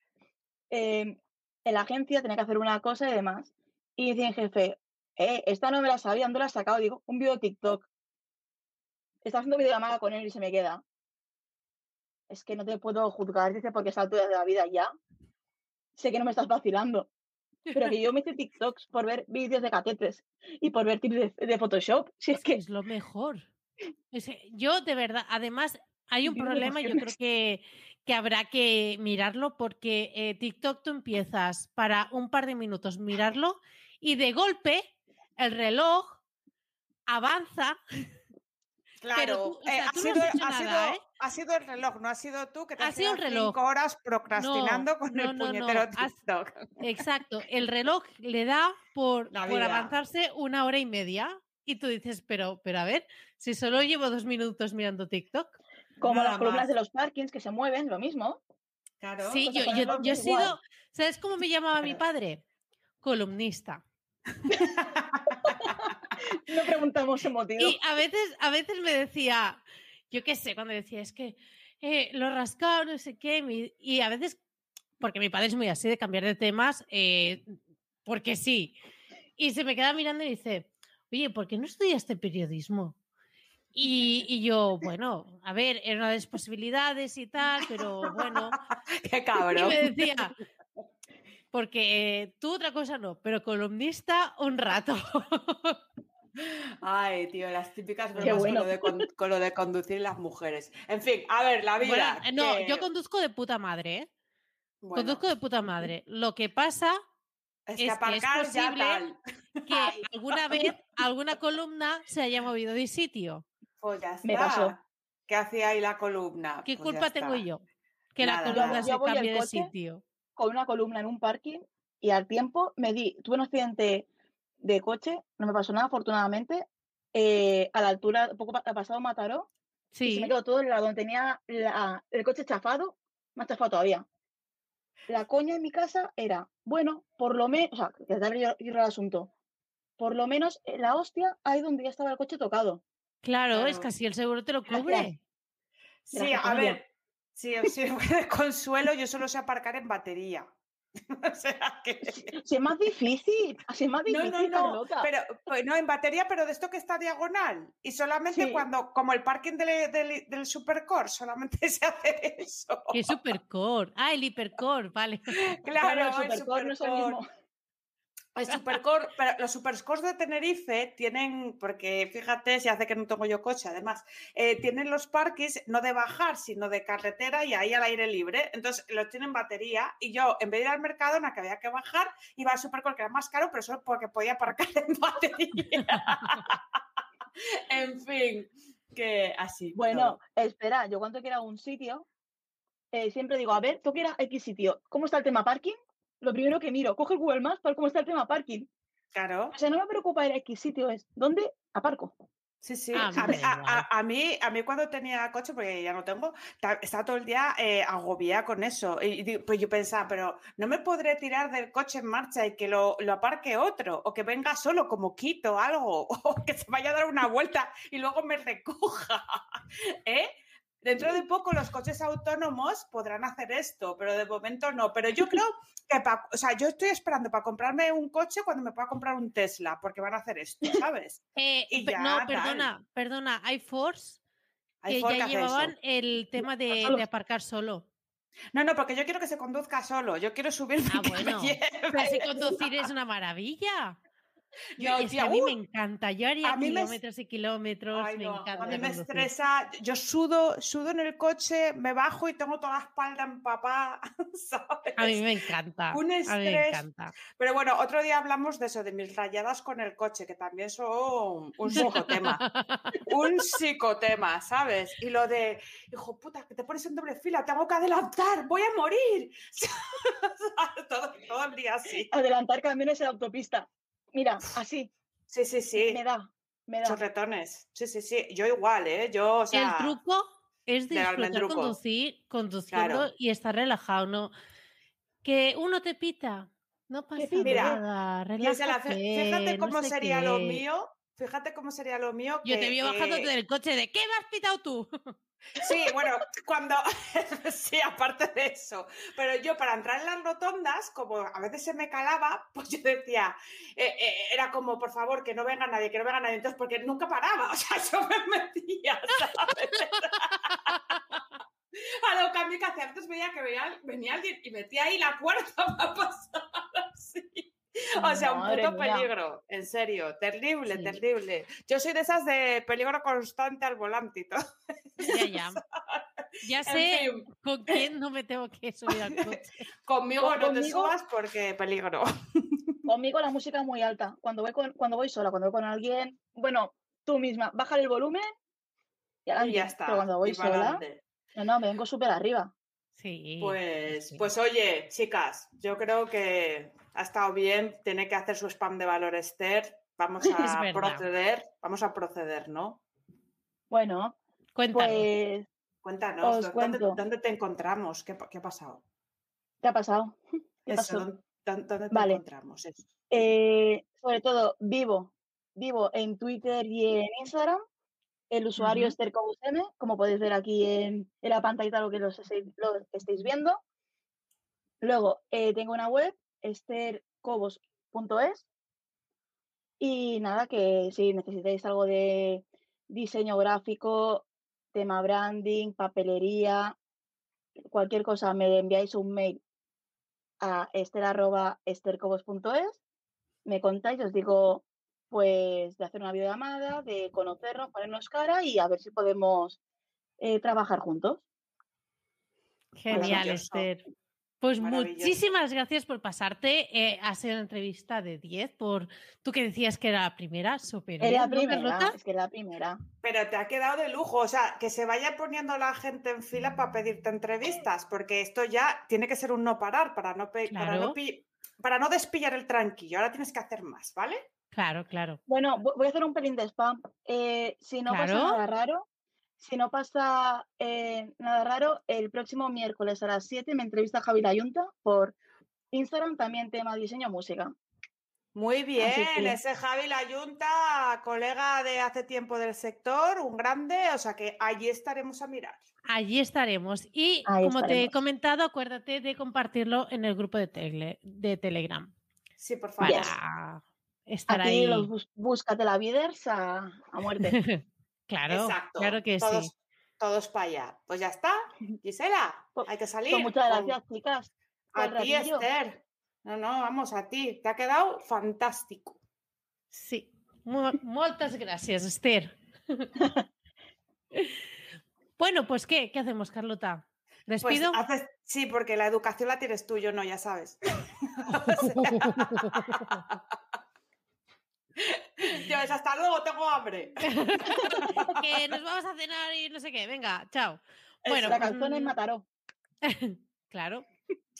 S4: Eh, en la agencia tenía que hacer una cosa y demás. Y dice el jefe, eh, esta no me la sabía, ¿dónde la has sacado? Digo, un vídeo de TikTok. Está haciendo videollamada con él y se me queda. Es que no te puedo juzgar, dice, porque es altura de la vida ya. Sé que no me estás vacilando. Pero que yo me hice TikToks por ver vídeos de catetres y por ver tips de, de Photoshop. Si es que
S2: Es lo mejor. Es que yo, de verdad, además, hay un problema, yo creo que, que habrá que mirarlo porque eh, TikTok tú empiezas para un par de minutos mirarlo y de golpe el reloj avanza.
S3: Claro, ha, sido, el reloj, no ha sido tú que te
S2: Ha
S3: has
S2: sido el
S3: tirado
S2: reloj.
S3: cinco horas procrastinando con
S2: no,
S3: el
S2: no, no,
S3: puñetero
S2: has-
S3: TikTok.
S2: Exacto, el reloj le da por, avanzarse una hora y media. Y tú dices, pero, pero a ver, si solo llevo dos minutos mirando TikTok.
S4: como
S3: Nada
S4: las columnas
S3: más.
S4: de los parkings que se mueven, lo mismo.
S3: Claro.
S2: Sí, yo, yo, he sido, ¿sabes cómo me llamaba mi padre? Columnista.
S4: No preguntamos el motivo.
S2: Y a veces, a veces me decía, yo qué sé, cuando decía, es que eh, lo rascado, no sé qué, mi- y a veces, porque mi padre es muy así de cambiar de temas, eh, porque sí. Y se me queda mirando y dice, oye, ¿por qué no estudiaste periodismo? Y, y yo, bueno, a ver, era una de las posibilidades y tal, pero bueno,
S3: Qué
S2: y
S3: cabrón.
S2: me decía, porque eh, tú otra cosa no, pero columnista un rato.
S3: Ay, tío, las típicas bromas
S4: bueno.
S3: con, lo de con, con lo de conducir las mujeres. En fin, a ver, la
S2: Bueno,
S3: vida.
S2: eh, no,
S3: que-
S2: yo conduzco de puta madre, ¿eh?
S3: bueno,
S2: Conduzco de puta madre. Lo que pasa
S3: es
S2: es
S3: que
S2: que es
S3: ya
S2: posible que alguna vez alguna columna se haya movido de sitio.
S3: Pues ya está.
S4: Me pasó.
S3: ¿Qué hacía ahí la columna?
S2: ¿Qué
S3: Pues
S2: culpa tengo yo? Que
S3: Nada,
S2: la columna
S3: nada.
S2: se cambie de sitio.
S4: con una columna en un parking y al tiempo me di, tuve un accidente de coche, no me pasó nada, afortunadamente. eh, a la altura, poco ha pasado Mataró, y se
S2: Sí.
S4: me quedó todo el lado donde tenía la- el coche chafado, más chafado todavía. La coña en mi casa era, bueno, por lo menos, o sea, que darle yo el asunto, por lo menos eh, la hostia ahí donde ya estaba el coche tocado.
S2: Claro, es
S3: Claro.
S2: que así el seguro te lo
S4: Gracias.
S2: cubre.
S3: Sí,
S4: Gracias,
S3: a ver, sí, sí, de consuelo, yo solo sé aparcar en batería. o sea que...
S4: Si es más difícil, si es más
S3: No,
S4: difícil,
S3: no, no,
S4: Carlota.
S3: pero pues, no, en batería, pero de esto que está diagonal. Y solamente
S4: Sí.
S3: cuando, como el parking del, del, del Supercore, solamente se hace eso.
S2: Que es supercore. Ah, el hipercore, vale.
S3: Claro,
S4: Bueno, el
S3: el
S4: Supercore no es el
S3: Supercore.
S4: mismo.
S3: El Supercore, pero los Supercores de Tenerife tienen, porque fíjate, si hace que no tengo yo coche, además, eh, tienen los parques no de bajar, sino de carretera y ahí al aire libre. Entonces los tienen batería y yo, en vez de ir al mercado, en la que había que bajar, iba al Supercore, que era más caro, pero solo porque podía aparcar en batería. en fin, que así.
S4: Bueno,
S3: todo.
S4: espera, yo cuando quiero un sitio, eh, siempre digo, a ver, tú quieras X sitio, ¿cómo está el tema parking? Lo primero que miro, coge el Google Maps para ver cómo está el tema parking.
S3: claro.
S4: O sea, no me preocupa el X sitio, es ¿dónde aparco?
S3: Sí, sí.
S2: Ah,
S3: a, mí, a-
S2: igual.
S3: a- a mí, a mí cuando tenía coche, porque ya no tengo, ta- estaba todo el día eh, agobiada con eso. Y, pues yo pensaba, pero no me podré tirar del coche en marcha y que lo, lo aparque otro, o que venga solo como quito algo, o que se vaya a dar una vuelta y luego me recoja. ¿Eh? Dentro de poco los coches autónomos podrán hacer esto, pero de momento no. Pero yo creo que, pa- o sea, yo estoy esperando para comprarme un coche cuando me pueda comprar un Tesla, porque van a hacer esto, ¿sabes?
S2: Eh,
S3: Y
S2: pe-
S3: ya,
S2: no,
S3: tal.
S2: perdona, perdona,
S3: Hay Ford que
S2: ya llevaban el tema de, aparcar solo.
S3: No, no, porque yo quiero que se conduzca solo. Yo quiero subirme
S2: Ah, bueno. Pero si conducir es una maravilla. Yo, que a mí
S3: uh,
S2: me encanta. Yo haría
S3: a mí me
S2: kilómetros y kilómetros.
S3: Ay,
S2: me
S3: no,
S2: encanta.
S3: a mí me
S2: conducir.
S3: estresa. Yo sudo, sudo en el coche, me bajo y tengo toda la espalda empapada, ¿sabes?
S2: A mí me encanta.
S3: Un
S2: A mí me
S3: estrés.
S2: encanta.
S3: Pero bueno, otro día hablamos de eso, de mis rayadas con el coche, que también son un psicotema. un psicotema, ¿sabes? Y lo de, hijo puta, que te pones en doble fila, tengo que adelantar, voy a morir. todo, todo el día así.
S4: Adelantar camiones en la autopista. Mira, así,
S3: Sí, sí, sí.
S4: me da, me da.
S3: Chorretones. Sí, sí, sí. Yo igual, ¿eh? Yo, o sea,
S2: el truco es disfrutar conducir, conduciendo
S3: Claro.
S2: y estar relajado, ¿no? Que uno te pita, no pasa.
S3: Mira,
S2: nada, relájate,
S3: fíjate
S2: no
S3: cómo
S2: sé
S3: sería lo
S2: qué.
S3: mío. Fíjate cómo sería lo mío.
S2: Yo te vi bajándote
S3: eh,
S2: del coche de ¿qué me has pitado tú?
S3: Sí, bueno, cuando. sí, aparte de eso. Pero yo, para entrar en las rotondas, como a veces se me calaba, pues yo decía. eh, eh, era como, por favor, que no venga nadie, que no venga nadie. Entonces, porque nunca paraba. O sea, yo me metía, ¿sabes? A lo cambio que hacía antes veía que venía, venía alguien y metía ahí la puerta para pasar así. O sea, un puto
S4: mía.
S3: peligro, en serio, terrible,
S2: Sí.
S3: terrible. Yo soy de esas de peligro constante al volante y todo.
S2: Ya, ya. Ya
S3: En
S2: sé
S3: fin,
S2: con quién no me tengo que subir al coche.
S3: conmigo
S4: Con-
S3: no te subas porque peligro.
S4: Conmigo la música es muy alta. Cuando voy, con, cuando voy sola, cuando voy con alguien, bueno, tú misma, baja el volumen y,
S3: ya está.
S4: Pero cuando voy sola, no, no, me vengo súper arriba.
S2: Sí.
S3: Pues,
S2: sí.
S3: pues oye, chicas, yo creo que ha estado bien. Tiene que hacer su spam de valor Esther. Vamos a proceder. Vamos a proceder, ¿no?
S4: Bueno,
S2: Cuéntanos.
S4: pues,
S3: Cuéntanos,
S4: Os
S3: ¿dónde, te encontramos? ¿Qué, ha pasado?
S4: ¿qué ha pasado? ¿Qué
S3: Eso,
S4: pasó?
S3: ¿dónde, te
S4: Vale.
S3: encontramos?
S4: Eh, sobre todo, vivo. Vivo en Twitter y en Instagram. El usuario
S2: Ujú.
S4: es tercobusm, como podéis ver aquí en, en la pantallita lo que los lo estáis viendo. Luego, eh, tengo una web, estercobos.es. Y nada, que si necesitáis algo de diseño gráfico, tema branding, papelería, cualquier cosa, me enviáis un mail a ester.estercobos.es, me contáis, os digo, pues, de hacer una videollamada, de conocernos, ponernos cara y a ver si podemos eh, trabajar juntos.
S2: Genial. Esther. Pues muchísimas gracias por pasarte. Eh, ha sido una entrevista de 10 por tú que decías que era la primera, súper
S4: Es la
S2: bien, ¿no,
S4: primera,
S2: Carlota?
S4: es que es la primera.
S3: Pero te ha quedado de lujo, o sea, que se vaya poniendo la gente en fila para pedirte entrevistas, porque esto ya tiene que ser un no parar para no, pe- para no,
S2: Claro.
S3: pi- para no despillar el tranquillo. Ahora tienes que hacer más, ¿vale?
S2: Claro, claro.
S4: Bueno, vo- voy a hacer un pelín de spam. Eh, si no pasa
S2: Claro.
S4: nada raro, si no pasa eh, nada raro, el próximo miércoles a las 7 me entrevista Javi Layunta por Instagram, también tema diseño música.
S3: Muy bien,
S4: que-
S3: ese Javi La Yunta, colega de hace tiempo del sector, un grande, o sea que allí estaremos a mirar.
S2: Allí estaremos. Y
S4: Ahí
S2: como te he comentado, acuérdate de compartirlo en el grupo de, Telegram
S3: Sí, por favor.
S2: para estar
S4: Aquí
S2: ahí.
S4: los bus- búscate la viders a, a muerte.
S2: claro,
S3: Exacto.
S2: claro que
S3: todos,
S2: sí.
S3: Todos para allá. Pues ya está, Gisela,
S4: Pues-
S3: hay que salir.
S4: Pues muchas
S3: con-
S4: gracias, chicas.
S3: A ti. Esther. No, no, vamos, a ti. Te ha quedado fantástico.
S2: Sí. Mu- Moltes gràcies, Esther. bueno, pues ¿qué? ¿Qué hacemos, Carlota?
S3: Pues
S2: ¿Despido?
S3: haces- sí, porque la educación la tienes tú, yo no, ya sabes. Yo es hasta luego, tengo hambre.
S2: que nos vamos a cenar y no sé qué. Venga, chao. Bueno,
S4: la
S2: pues,
S4: calzone
S2: mm,
S4: Mataró.
S2: Claro,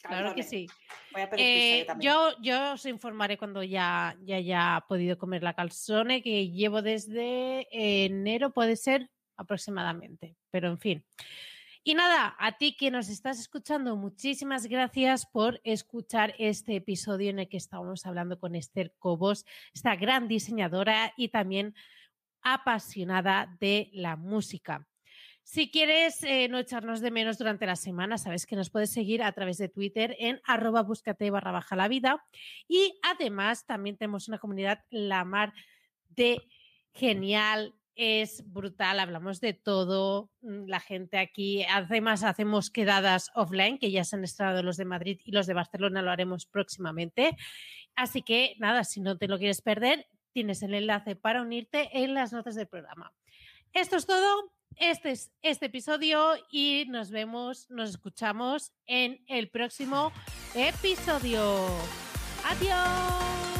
S2: claro que sí.
S3: Voy a pedir
S2: Eh,
S3: yo también.
S2: yo, yo os informaré cuando ya, ya haya podido comer la calzone, que llevo desde enero, puede ser aproximadamente. Pero en fin. Y nada, a ti que nos estás escuchando, muchísimas gracias por escuchar este episodio en el que estábamos hablando con Esther Cobos, esta gran diseñadora y también apasionada de la música. Si quieres eh, no echarnos de menos durante la semana, sabes que nos puedes seguir a través de Twitter en arroba búscate barra baja la vida. Y además también tenemos una comunidad la mar de genial, es brutal, hablamos de todo. mm, La gente aquí, además hacemos quedadas offline, que ya se han estrenado los de Madrid y los de Barcelona lo haremos próximamente. Así que nada, si no te lo quieres perder, tienes el enlace para unirte en las notas del programa. Esto es todo. Este es este episodio y nos vemos, nos escuchamos en el próximo episodio. Adiós.